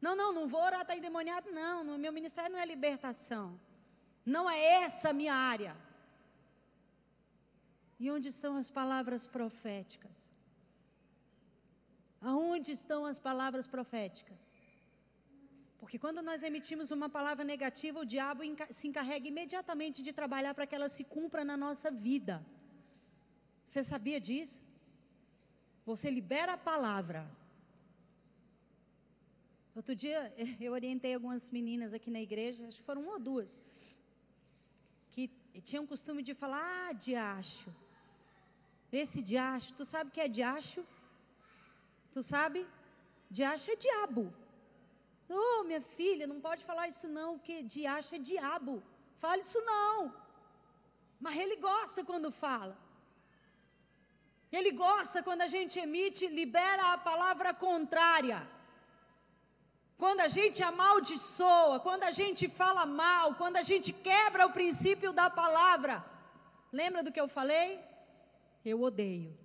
Não, não, não vou orar, está endemoniado, não. não. Meu ministério não é libertação. Não é essa a minha área. E onde estão as palavras proféticas? Aonde estão as palavras proféticas? Porque quando nós emitimos uma palavra negativa, o diabo se encarrega imediatamente de trabalhar para que ela se cumpra na nossa vida. Você sabia disso? Você libera a palavra. Outro dia eu orientei algumas meninas aqui na igreja, acho que foram uma ou duas, que tinham o costume de falar, ah, diacho. Esse diacho, tu sabe o que é diacho? Tu sabe? Diacho é diabo. Oh, minha filha, não pode falar isso não, que diacho é diabo. Fale isso não. Mas ele gosta quando fala. Ele gosta quando a gente emite, libera a palavra contrária. Quando a gente amaldiçoa, quando a gente fala mal, quando a gente quebra o princípio da palavra. Lembra do que eu falei? Eu odeio,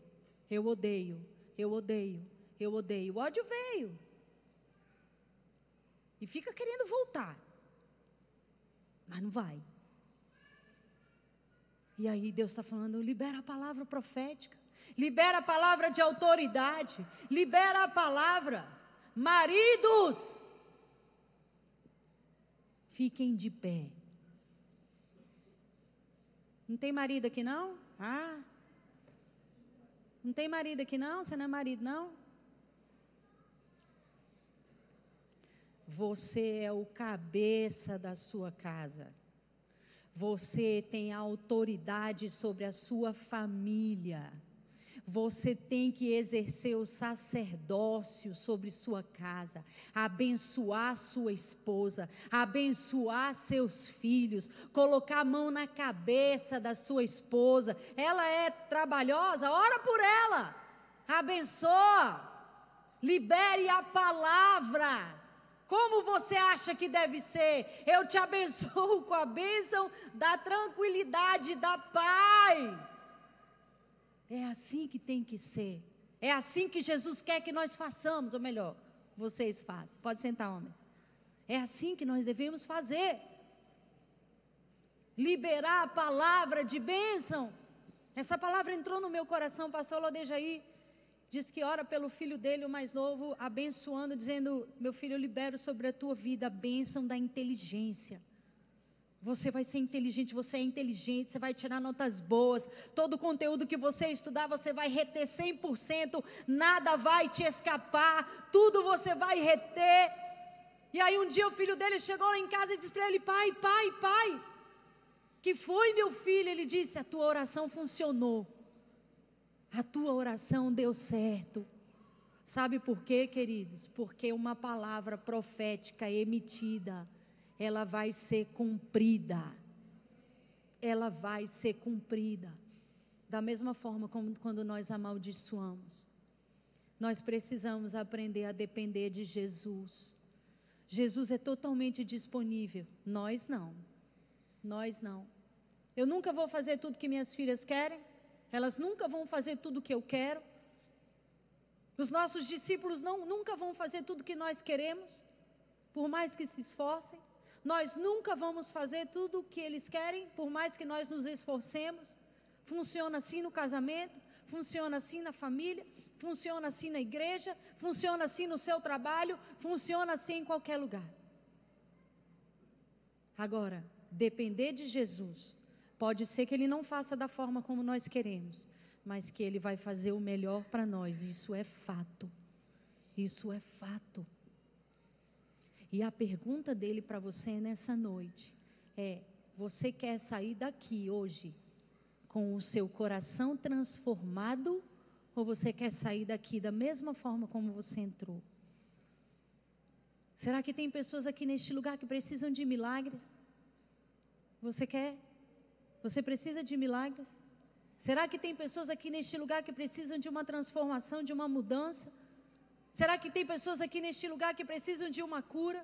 eu odeio, eu odeio, eu odeio. O ódio veio. E fica querendo voltar. Mas não vai. E aí Deus está falando: libera a palavra profética, libera a palavra de autoridade, libera a palavra. Maridos, fiquem de pé. Não tem marido aqui não? Ah. Não tem marido aqui não? Você não é marido não? Você é o cabeça da sua casa. Você tem autoridade sobre a sua família. Você tem que exercer o sacerdócio sobre sua casa, abençoar sua esposa, abençoar seus filhos, colocar a mão na cabeça da sua esposa. Ela é trabalhosa, ora por ela, abençoa, libere a palavra. Como você acha que deve ser? Eu te abençoo com a bênção da tranquilidade, da paz. É assim que tem que ser. É assim que Jesus quer que nós façamos, ou melhor, vocês fazem. Pode sentar, homens. É assim que nós devemos fazer. Liberar a palavra de bênção. Essa palavra entrou no meu coração, pastor Lodejaí diz que ora pelo filho dele, o mais novo, abençoando, dizendo: Meu filho, eu libero sobre a tua vida a bênção da inteligência. Você vai ser inteligente, você é inteligente, você vai tirar notas boas. Todo o conteúdo que você estudar, você vai reter 100%, nada vai te escapar, tudo você vai reter. E aí um dia o filho dele chegou lá em casa e disse para ele: Pai, pai, pai, que foi meu filho? Ele disse: A tua oração funcionou a tua oração deu certo. Sabe por quê, queridos? Porque uma palavra profética emitida, ela vai ser cumprida. Ela vai ser cumprida. Da mesma forma como quando nós amaldiçoamos. Nós precisamos aprender a depender de Jesus. Jesus é totalmente disponível. Nós não. Nós não. Eu nunca vou fazer tudo que minhas filhas querem elas nunca vão fazer tudo que eu quero. Os nossos discípulos não, nunca vão fazer tudo que nós queremos, por mais que se esforcem. Nós nunca vamos fazer tudo o que eles querem, por mais que nós nos esforcemos. Funciona assim no casamento, funciona assim na família, funciona assim na igreja, funciona assim no seu trabalho, funciona assim em qualquer lugar. Agora, depender de Jesus Pode ser que ele não faça da forma como nós queremos, mas que ele vai fazer o melhor para nós. Isso é fato. Isso é fato. E a pergunta dele para você nessa noite é: você quer sair daqui hoje com o seu coração transformado ou você quer sair daqui da mesma forma como você entrou? Será que tem pessoas aqui neste lugar que precisam de milagres? Você quer você precisa de milagres? Será que tem pessoas aqui neste lugar que precisam de uma transformação, de uma mudança? Será que tem pessoas aqui neste lugar que precisam de uma cura?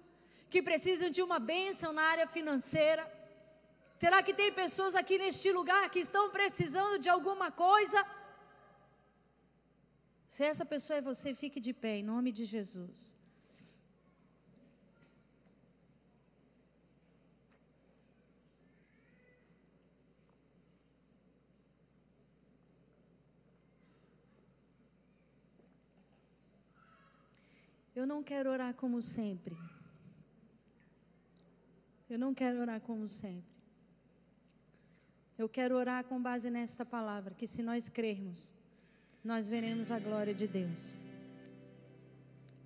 Que precisam de uma bênção na área financeira? Será que tem pessoas aqui neste lugar que estão precisando de alguma coisa? Se essa pessoa é você, fique de pé em nome de Jesus. Eu não quero orar como sempre. Eu não quero orar como sempre. Eu quero orar com base nesta palavra, que se nós crermos, nós veremos a glória de Deus.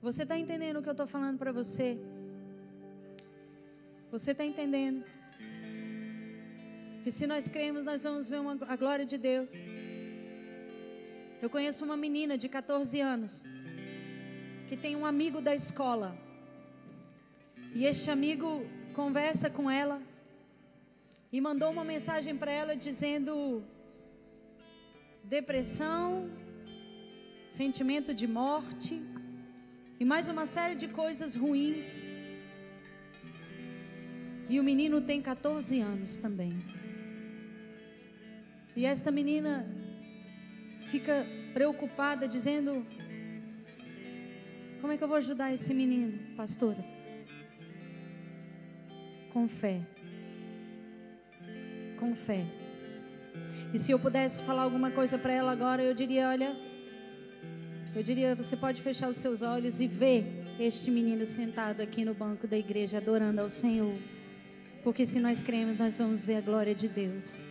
Você está entendendo o que eu estou falando para você? Você está entendendo? Que se nós cremos, nós vamos ver uma, a glória de Deus. Eu conheço uma menina de 14 anos que tem um amigo da escola. E este amigo conversa com ela e mandou uma mensagem para ela dizendo: depressão, sentimento de morte e mais uma série de coisas ruins. E o menino tem 14 anos também. E esta menina fica preocupada, dizendo: Como é que eu vou ajudar esse menino, pastora? Com fé. Com fé. E se eu pudesse falar alguma coisa para ela agora, eu diria: Olha, eu diria: Você pode fechar os seus olhos e ver este menino sentado aqui no banco da igreja, adorando ao Senhor. Porque se nós cremos, nós vamos ver a glória de Deus.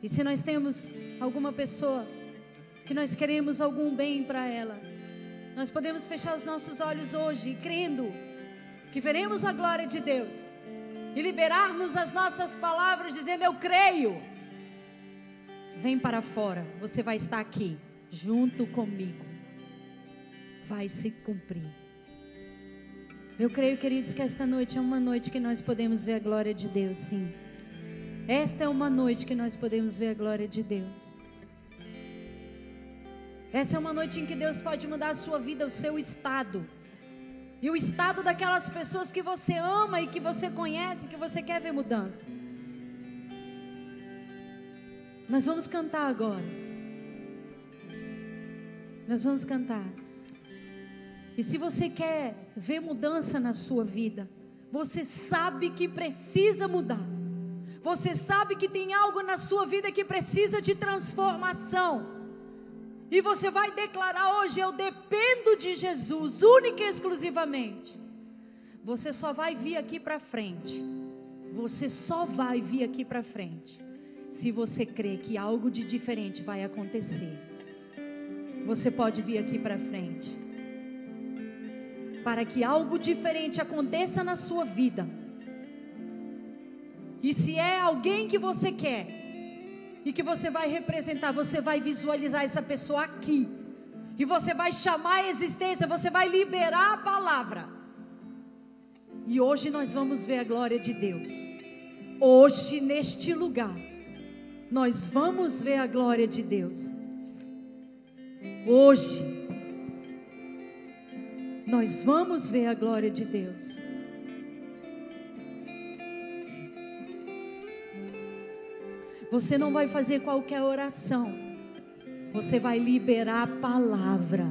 E se nós temos alguma pessoa que nós queremos algum bem para ela, nós podemos fechar os nossos olhos hoje, crendo que veremos a glória de Deus e liberarmos as nossas palavras dizendo: Eu creio. Vem para fora, você vai estar aqui, junto comigo. Vai se cumprir. Eu creio, queridos, que esta noite é uma noite que nós podemos ver a glória de Deus, sim. Esta é uma noite que nós podemos ver a glória de Deus. Essa é uma noite em que Deus pode mudar a sua vida, o seu estado. E o estado daquelas pessoas que você ama e que você conhece, que você quer ver mudança. Nós vamos cantar agora. Nós vamos cantar. E se você quer ver mudança na sua vida, você sabe que precisa mudar. Você sabe que tem algo na sua vida que precisa de transformação. E você vai declarar hoje: Eu dependo de Jesus, única e exclusivamente. Você só vai vir aqui para frente. Você só vai vir aqui para frente. Se você crê que algo de diferente vai acontecer. Você pode vir aqui para frente para que algo diferente aconteça na sua vida. E se é alguém que você quer e que você vai representar, você vai visualizar essa pessoa aqui. E você vai chamar a existência, você vai liberar a palavra. E hoje nós vamos ver a glória de Deus. Hoje, neste lugar, nós vamos ver a glória de Deus. Hoje, nós vamos ver a glória de Deus. Você não vai fazer qualquer oração, você vai liberar a palavra.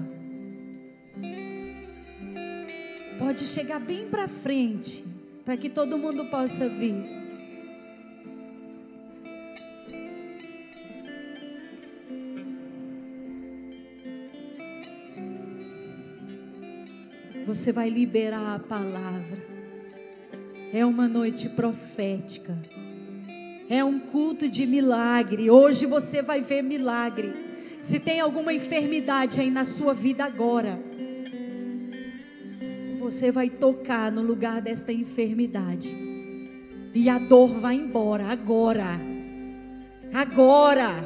Pode chegar bem para frente, para que todo mundo possa vir. você vai liberar a palavra. É uma noite profética. É um culto de milagre. Hoje você vai ver milagre. Se tem alguma enfermidade aí na sua vida agora, você vai tocar no lugar desta enfermidade. E a dor vai embora agora. Agora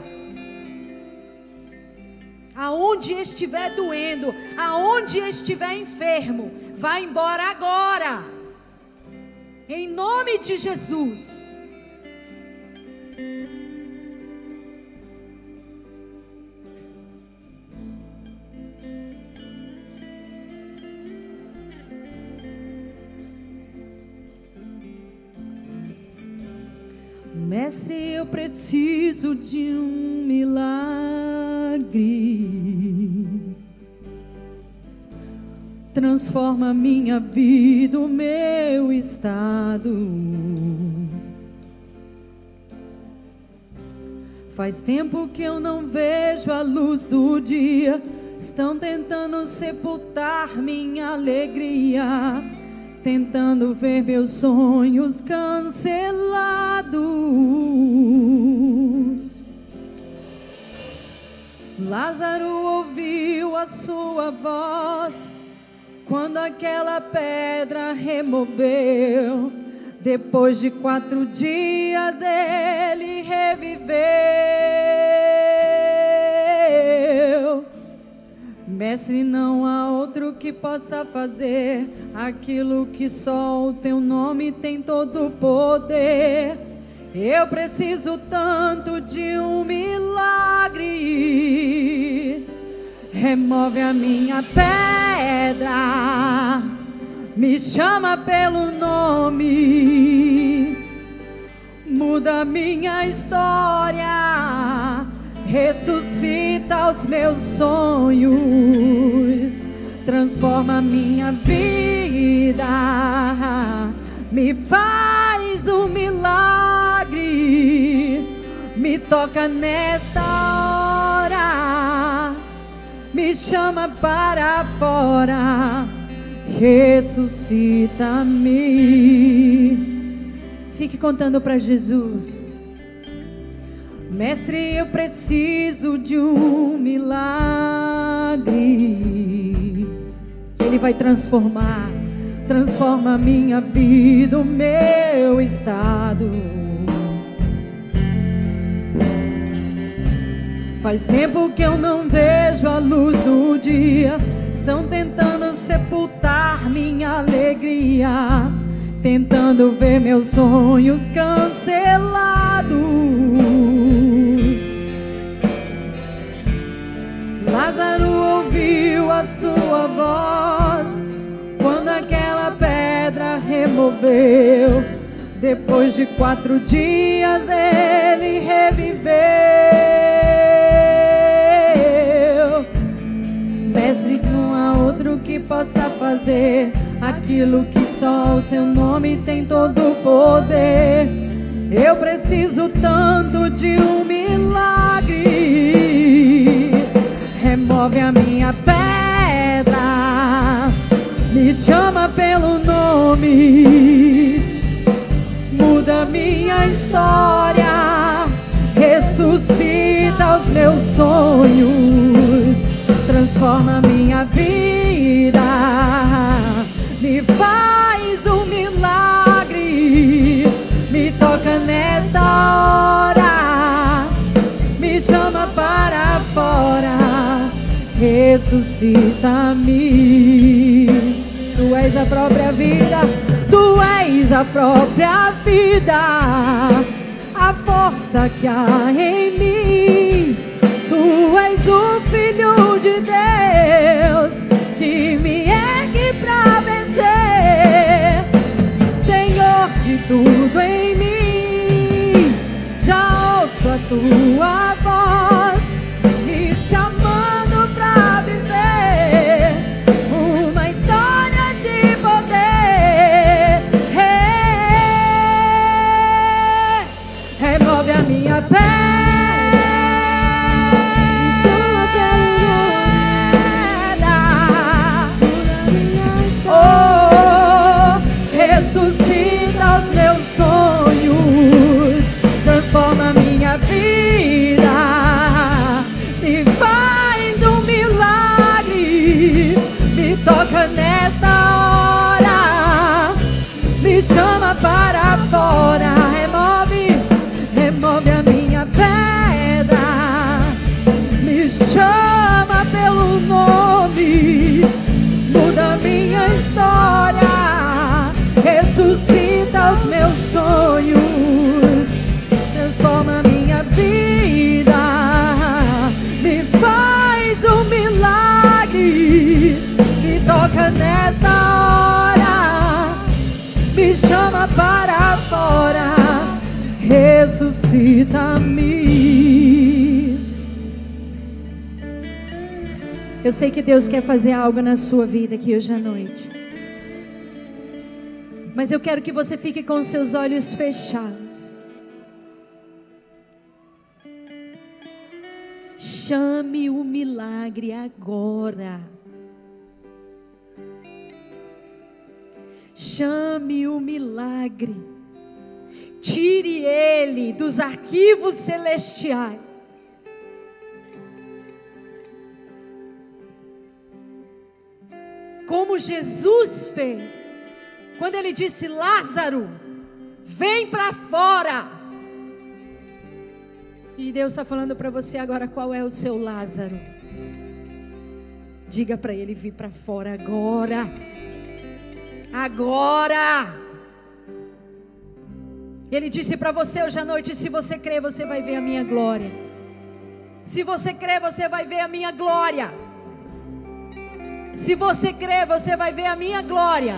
aonde estiver doendo, aonde estiver enfermo, vá embora agora. Em nome de Jesus. De um milagre. Transforma minha vida, o meu estado. Faz tempo que eu não vejo a luz do dia. Estão tentando sepultar minha alegria tentando ver meus sonhos cancelados. Lázaro ouviu a sua voz quando aquela pedra removeu. Depois de quatro dias ele reviveu. Mestre, não há outro que possa fazer aquilo que só o teu nome tem todo o poder. Eu preciso tanto de um milagre. Remove a minha pedra, me chama pelo nome, muda minha história, ressuscita os meus sonhos, transforma minha vida, me faz um milagre, toca nesta hora me chama para fora, ressuscita-me. Fique contando para Jesus. Mestre, eu preciso de um milagre. Ele vai transformar, transforma minha vida, o meu estado. Faz tempo que eu não vejo a luz do dia. Estão tentando sepultar minha alegria. Tentando ver meus sonhos cancelados. Lázaro ouviu a sua voz quando aquela pedra removeu. Depois de quatro dias ele reviveu. Mestre, não há outro que possa fazer aquilo que só o seu nome tem todo o poder. Eu preciso tanto de um milagre. Remove a minha pedra, me chama pelo nome, muda minha história, ressuscita os meus sonhos transforma minha vida, me faz um milagre, me toca nesta hora, me chama para fora, ressuscita-me. Tu és a própria vida, tu és a própria vida, a força que há em mim. Tu és o Filho de Deus ressuscita-me. Eu sei que Deus quer fazer algo na sua vida aqui hoje à noite. Mas eu quero que você fique com seus olhos fechados. Chame o milagre agora. Chame o milagre. Tire ele dos arquivos celestiais. como Jesus fez. Quando ele disse: Lázaro, vem para fora. E Deus está falando para você agora qual é o seu Lázaro. Diga para ele vir para fora agora. Agora. Ele disse para você hoje à noite: se você crer, você vai ver a minha glória. Se você crer, você vai ver a minha glória. Se você crer, você vai ver a minha glória.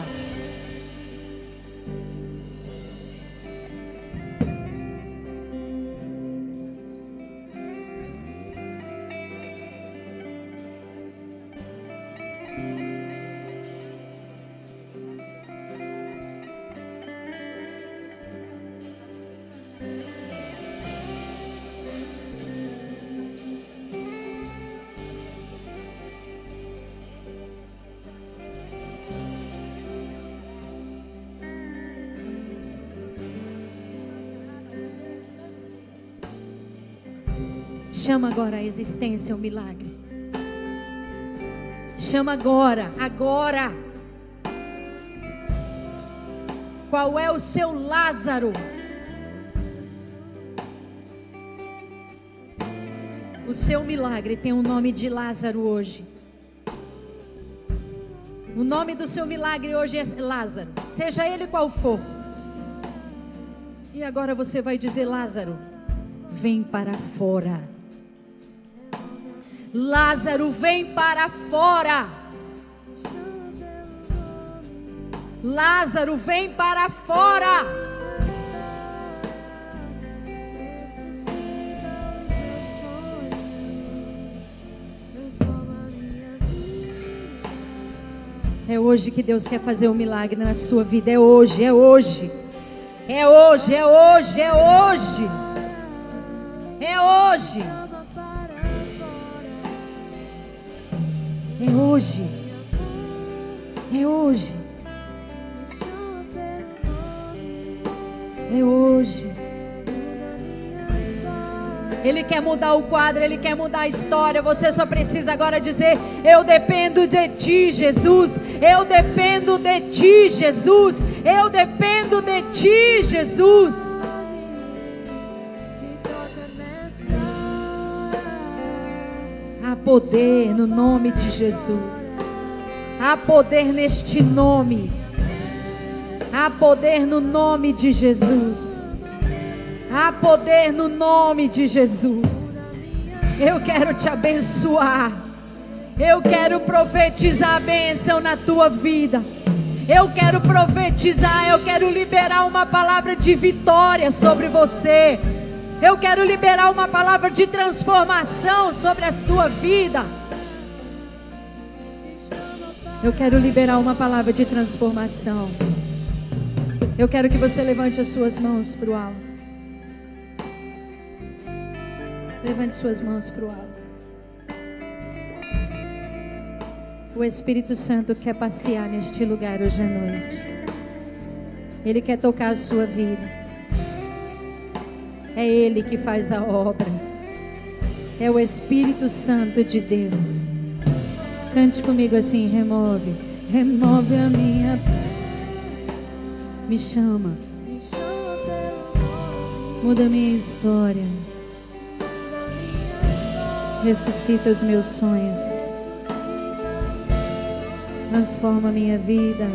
Chama agora a existência, o milagre. Chama agora, agora. Qual é o seu Lázaro? O seu milagre tem o nome de Lázaro hoje. O nome do seu milagre hoje é Lázaro, seja ele qual for. E agora você vai dizer: Lázaro, vem para fora. Lázaro, vem para fora. Lázaro, vem para fora. É hoje que Deus quer fazer um milagre na sua vida. É hoje, é hoje. É hoje, é hoje, é hoje. É hoje. É hoje. É hoje. É hoje. Ele quer mudar o quadro, ele quer mudar a história. Você só precisa agora dizer: Eu dependo de ti, Jesus. Eu dependo de ti, Jesus. Eu dependo de ti, Jesus. Poder no nome de Jesus. Há poder neste nome. Há poder no nome de Jesus. Há poder no nome de Jesus. Eu quero te abençoar. Eu quero profetizar a bênção na tua vida. Eu quero profetizar, eu quero liberar uma palavra de vitória sobre você. Eu quero liberar uma palavra de transformação sobre a sua vida. Eu quero liberar uma palavra de transformação. Eu quero que você levante as suas mãos para o alto. Levante suas mãos para o alto. O Espírito Santo quer passear neste lugar hoje à noite. Ele quer tocar a sua vida. É Ele que faz a obra. É o Espírito Santo de Deus. Cante comigo assim: remove, remove a minha. Me chama. Muda minha história. Ressuscita os meus sonhos. Transforma a minha vida.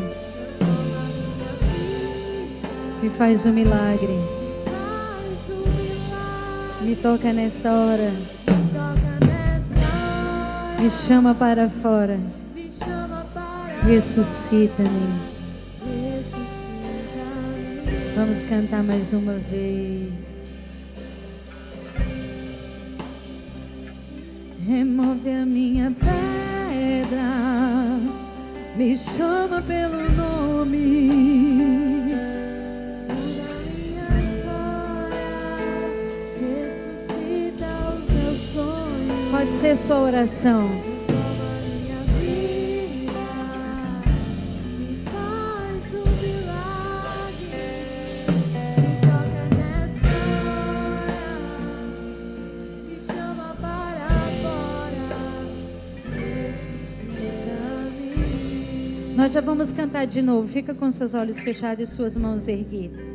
Me faz um milagre. Me toca nesta hora. Me chama para fora. Ressuscita-me. Vamos cantar mais uma vez. Remove a minha pedra. Me chama pelo nome. Ser sua oração. Nós já vamos cantar de novo. Fica com seus olhos fechados e suas mãos erguidas.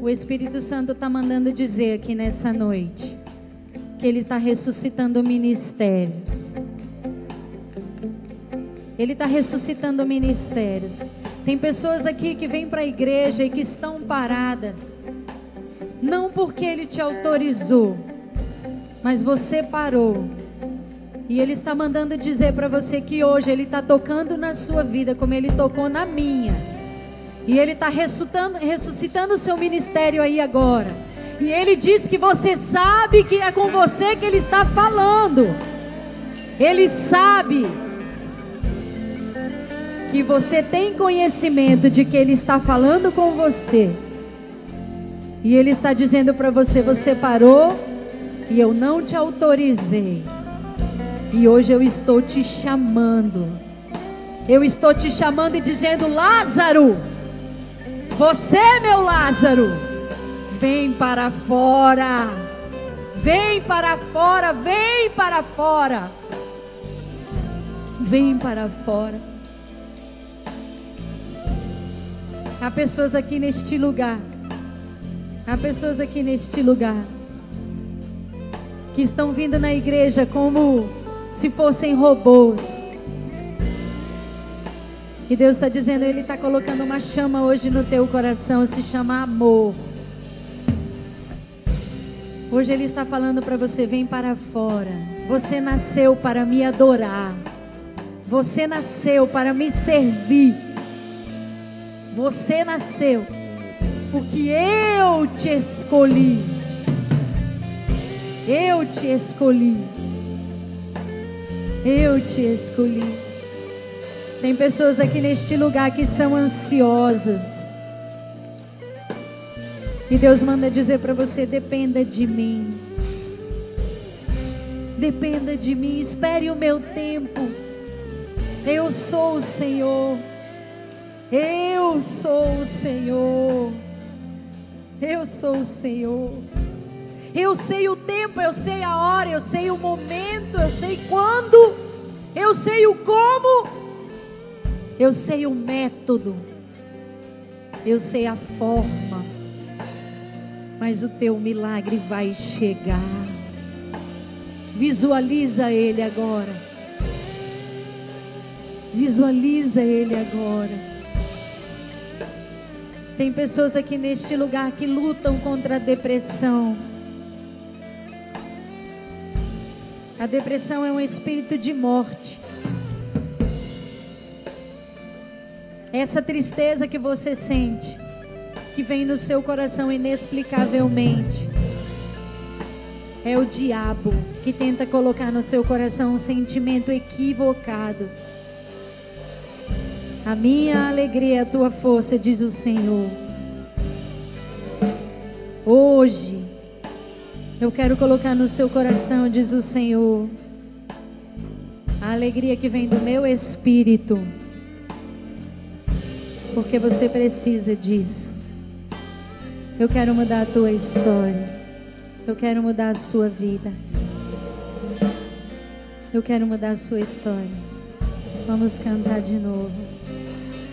O Espírito Santo está mandando dizer aqui nessa noite Ele está ressuscitando ministérios. Ele está ressuscitando ministérios. Tem pessoas aqui que vêm para a igreja e que estão paradas. Não porque Ele te autorizou, mas você parou e Ele está mandando dizer para você que hoje Ele está tocando na sua vida como Ele tocou na minha. E Ele está ressuscitando o seu ministério aí agora. E Ele diz que você sabe que é com você que Ele está falando. Ele sabe que você tem conhecimento de que Ele está falando com você. E Ele está dizendo para você: você parou e eu não te autorizei. E hoje eu estou te chamando. Eu estou te chamando e dizendo: Lázaro, você, meu Lázaro, vem para fora. Vem para fora, vem para fora. Vem para fora. Há pessoas aqui neste lugar. Há pessoas aqui neste lugar que estão vindo na igreja como se fossem robôs. E Deus está dizendo, Ele está colocando uma chama hoje no teu coração, se chama amor. Hoje Ele está falando para você: vem para fora. Você nasceu para me adorar. Você nasceu para me servir. Você nasceu porque eu te escolhi. Eu te escolhi. Eu te escolhi. Tem pessoas aqui neste lugar que são ansiosas. E Deus manda dizer para você: dependa de mim. Dependa de mim, espere o meu tempo. Eu sou o Senhor. Eu sou o Senhor. Eu sou o Senhor. Eu sei o tempo, eu sei a hora, eu sei o momento, eu sei quando, eu sei o como, eu sei o método, eu sei a forma, mas o teu milagre vai chegar. Visualiza ele agora. Visualiza ele agora. Tem pessoas aqui neste lugar que lutam contra a depressão. A depressão é um espírito de morte. Essa tristeza que você sente, que vem no seu coração inexplicavelmente, é o diabo que tenta colocar no seu coração um sentimento equivocado. A minha alegria é a tua força, diz o Senhor. Hoje, eu quero colocar no seu coração, diz o Senhor, a alegria que vem do meu espírito, porque você precisa disso. Eu quero mudar a tua história, eu quero mudar a sua vida, eu quero mudar a sua história. Vamos cantar de novo.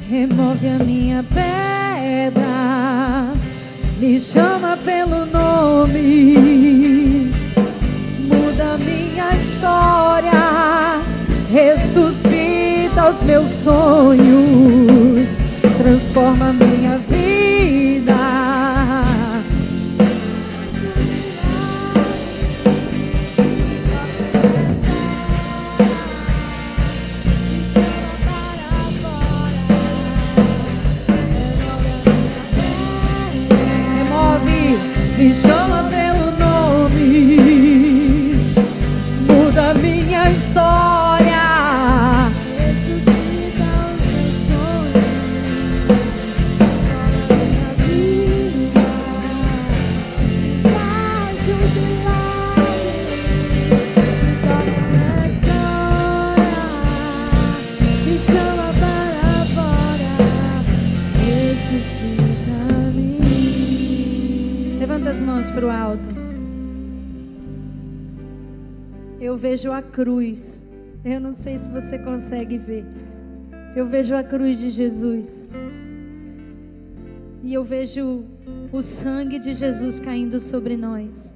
Remove a minha pedra me chama pelo nome, muda minha história, ressuscita os meus sonhos, transforma minha vida. Vejo a cruz. Eu não sei se você consegue ver. Eu vejo a cruz de Jesus. E eu vejo o sangue de Jesus caindo sobre nós.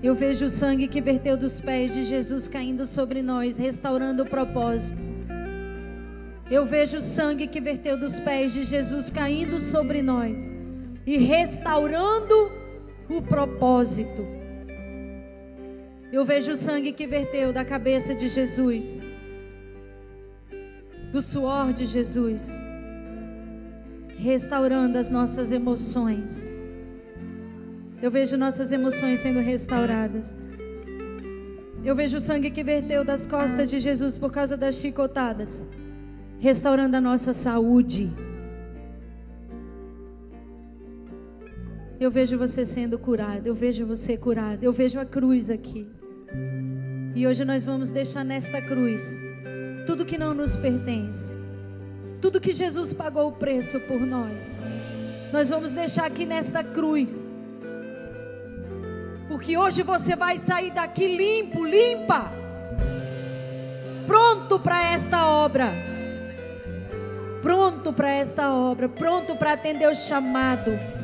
Eu vejo o sangue que verteu dos pés de Jesus caindo sobre nós, restaurando o propósito. Eu vejo o sangue que verteu dos pés de Jesus caindo sobre nós e restaurando o propósito. Eu vejo o sangue que verteu da cabeça de Jesus, do suor de Jesus, restaurando as nossas emoções. Eu vejo nossas emoções sendo restauradas. Eu vejo o sangue que verteu das costas de Jesus por causa das chicotadas, restaurando a nossa saúde. Eu vejo você sendo curado, eu vejo você curado, eu vejo a cruz aqui. E hoje nós vamos deixar nesta cruz tudo que não nos pertence, tudo que Jesus pagou o preço por nós. Nós vamos deixar aqui nesta cruz, porque hoje você vai sair daqui limpo, limpa, pronto para esta obra, pronto para esta obra, pronto para atender o chamado.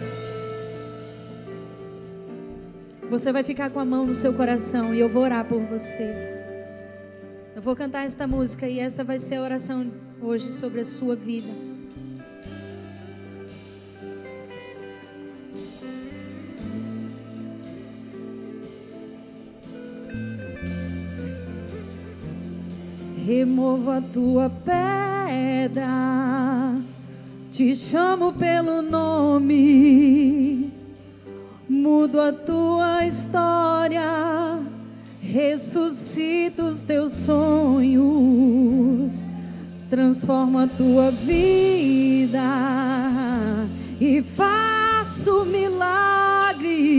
Você vai ficar com a mão no seu coração e eu vou orar por você. Eu vou cantar esta música e essa vai ser a oração hoje sobre a sua vida. Remova a tua pedra, te chamo pelo nome mudo a tua história, ressuscito os teus sonhos, transforma a tua vida e faço milagre.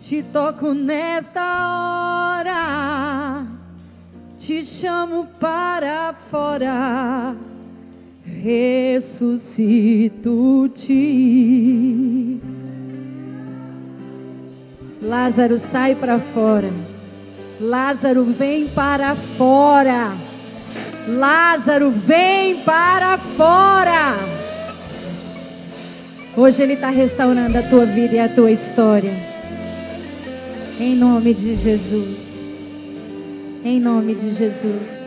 Te toco nesta hora, te chamo para fora ressuscito-te. Lázaro, sai para fora. Lázaro, vem para fora. Lázaro, vem para fora. Hoje Ele está restaurando a tua vida e a tua história. Em nome de Jesus. Em nome de Jesus.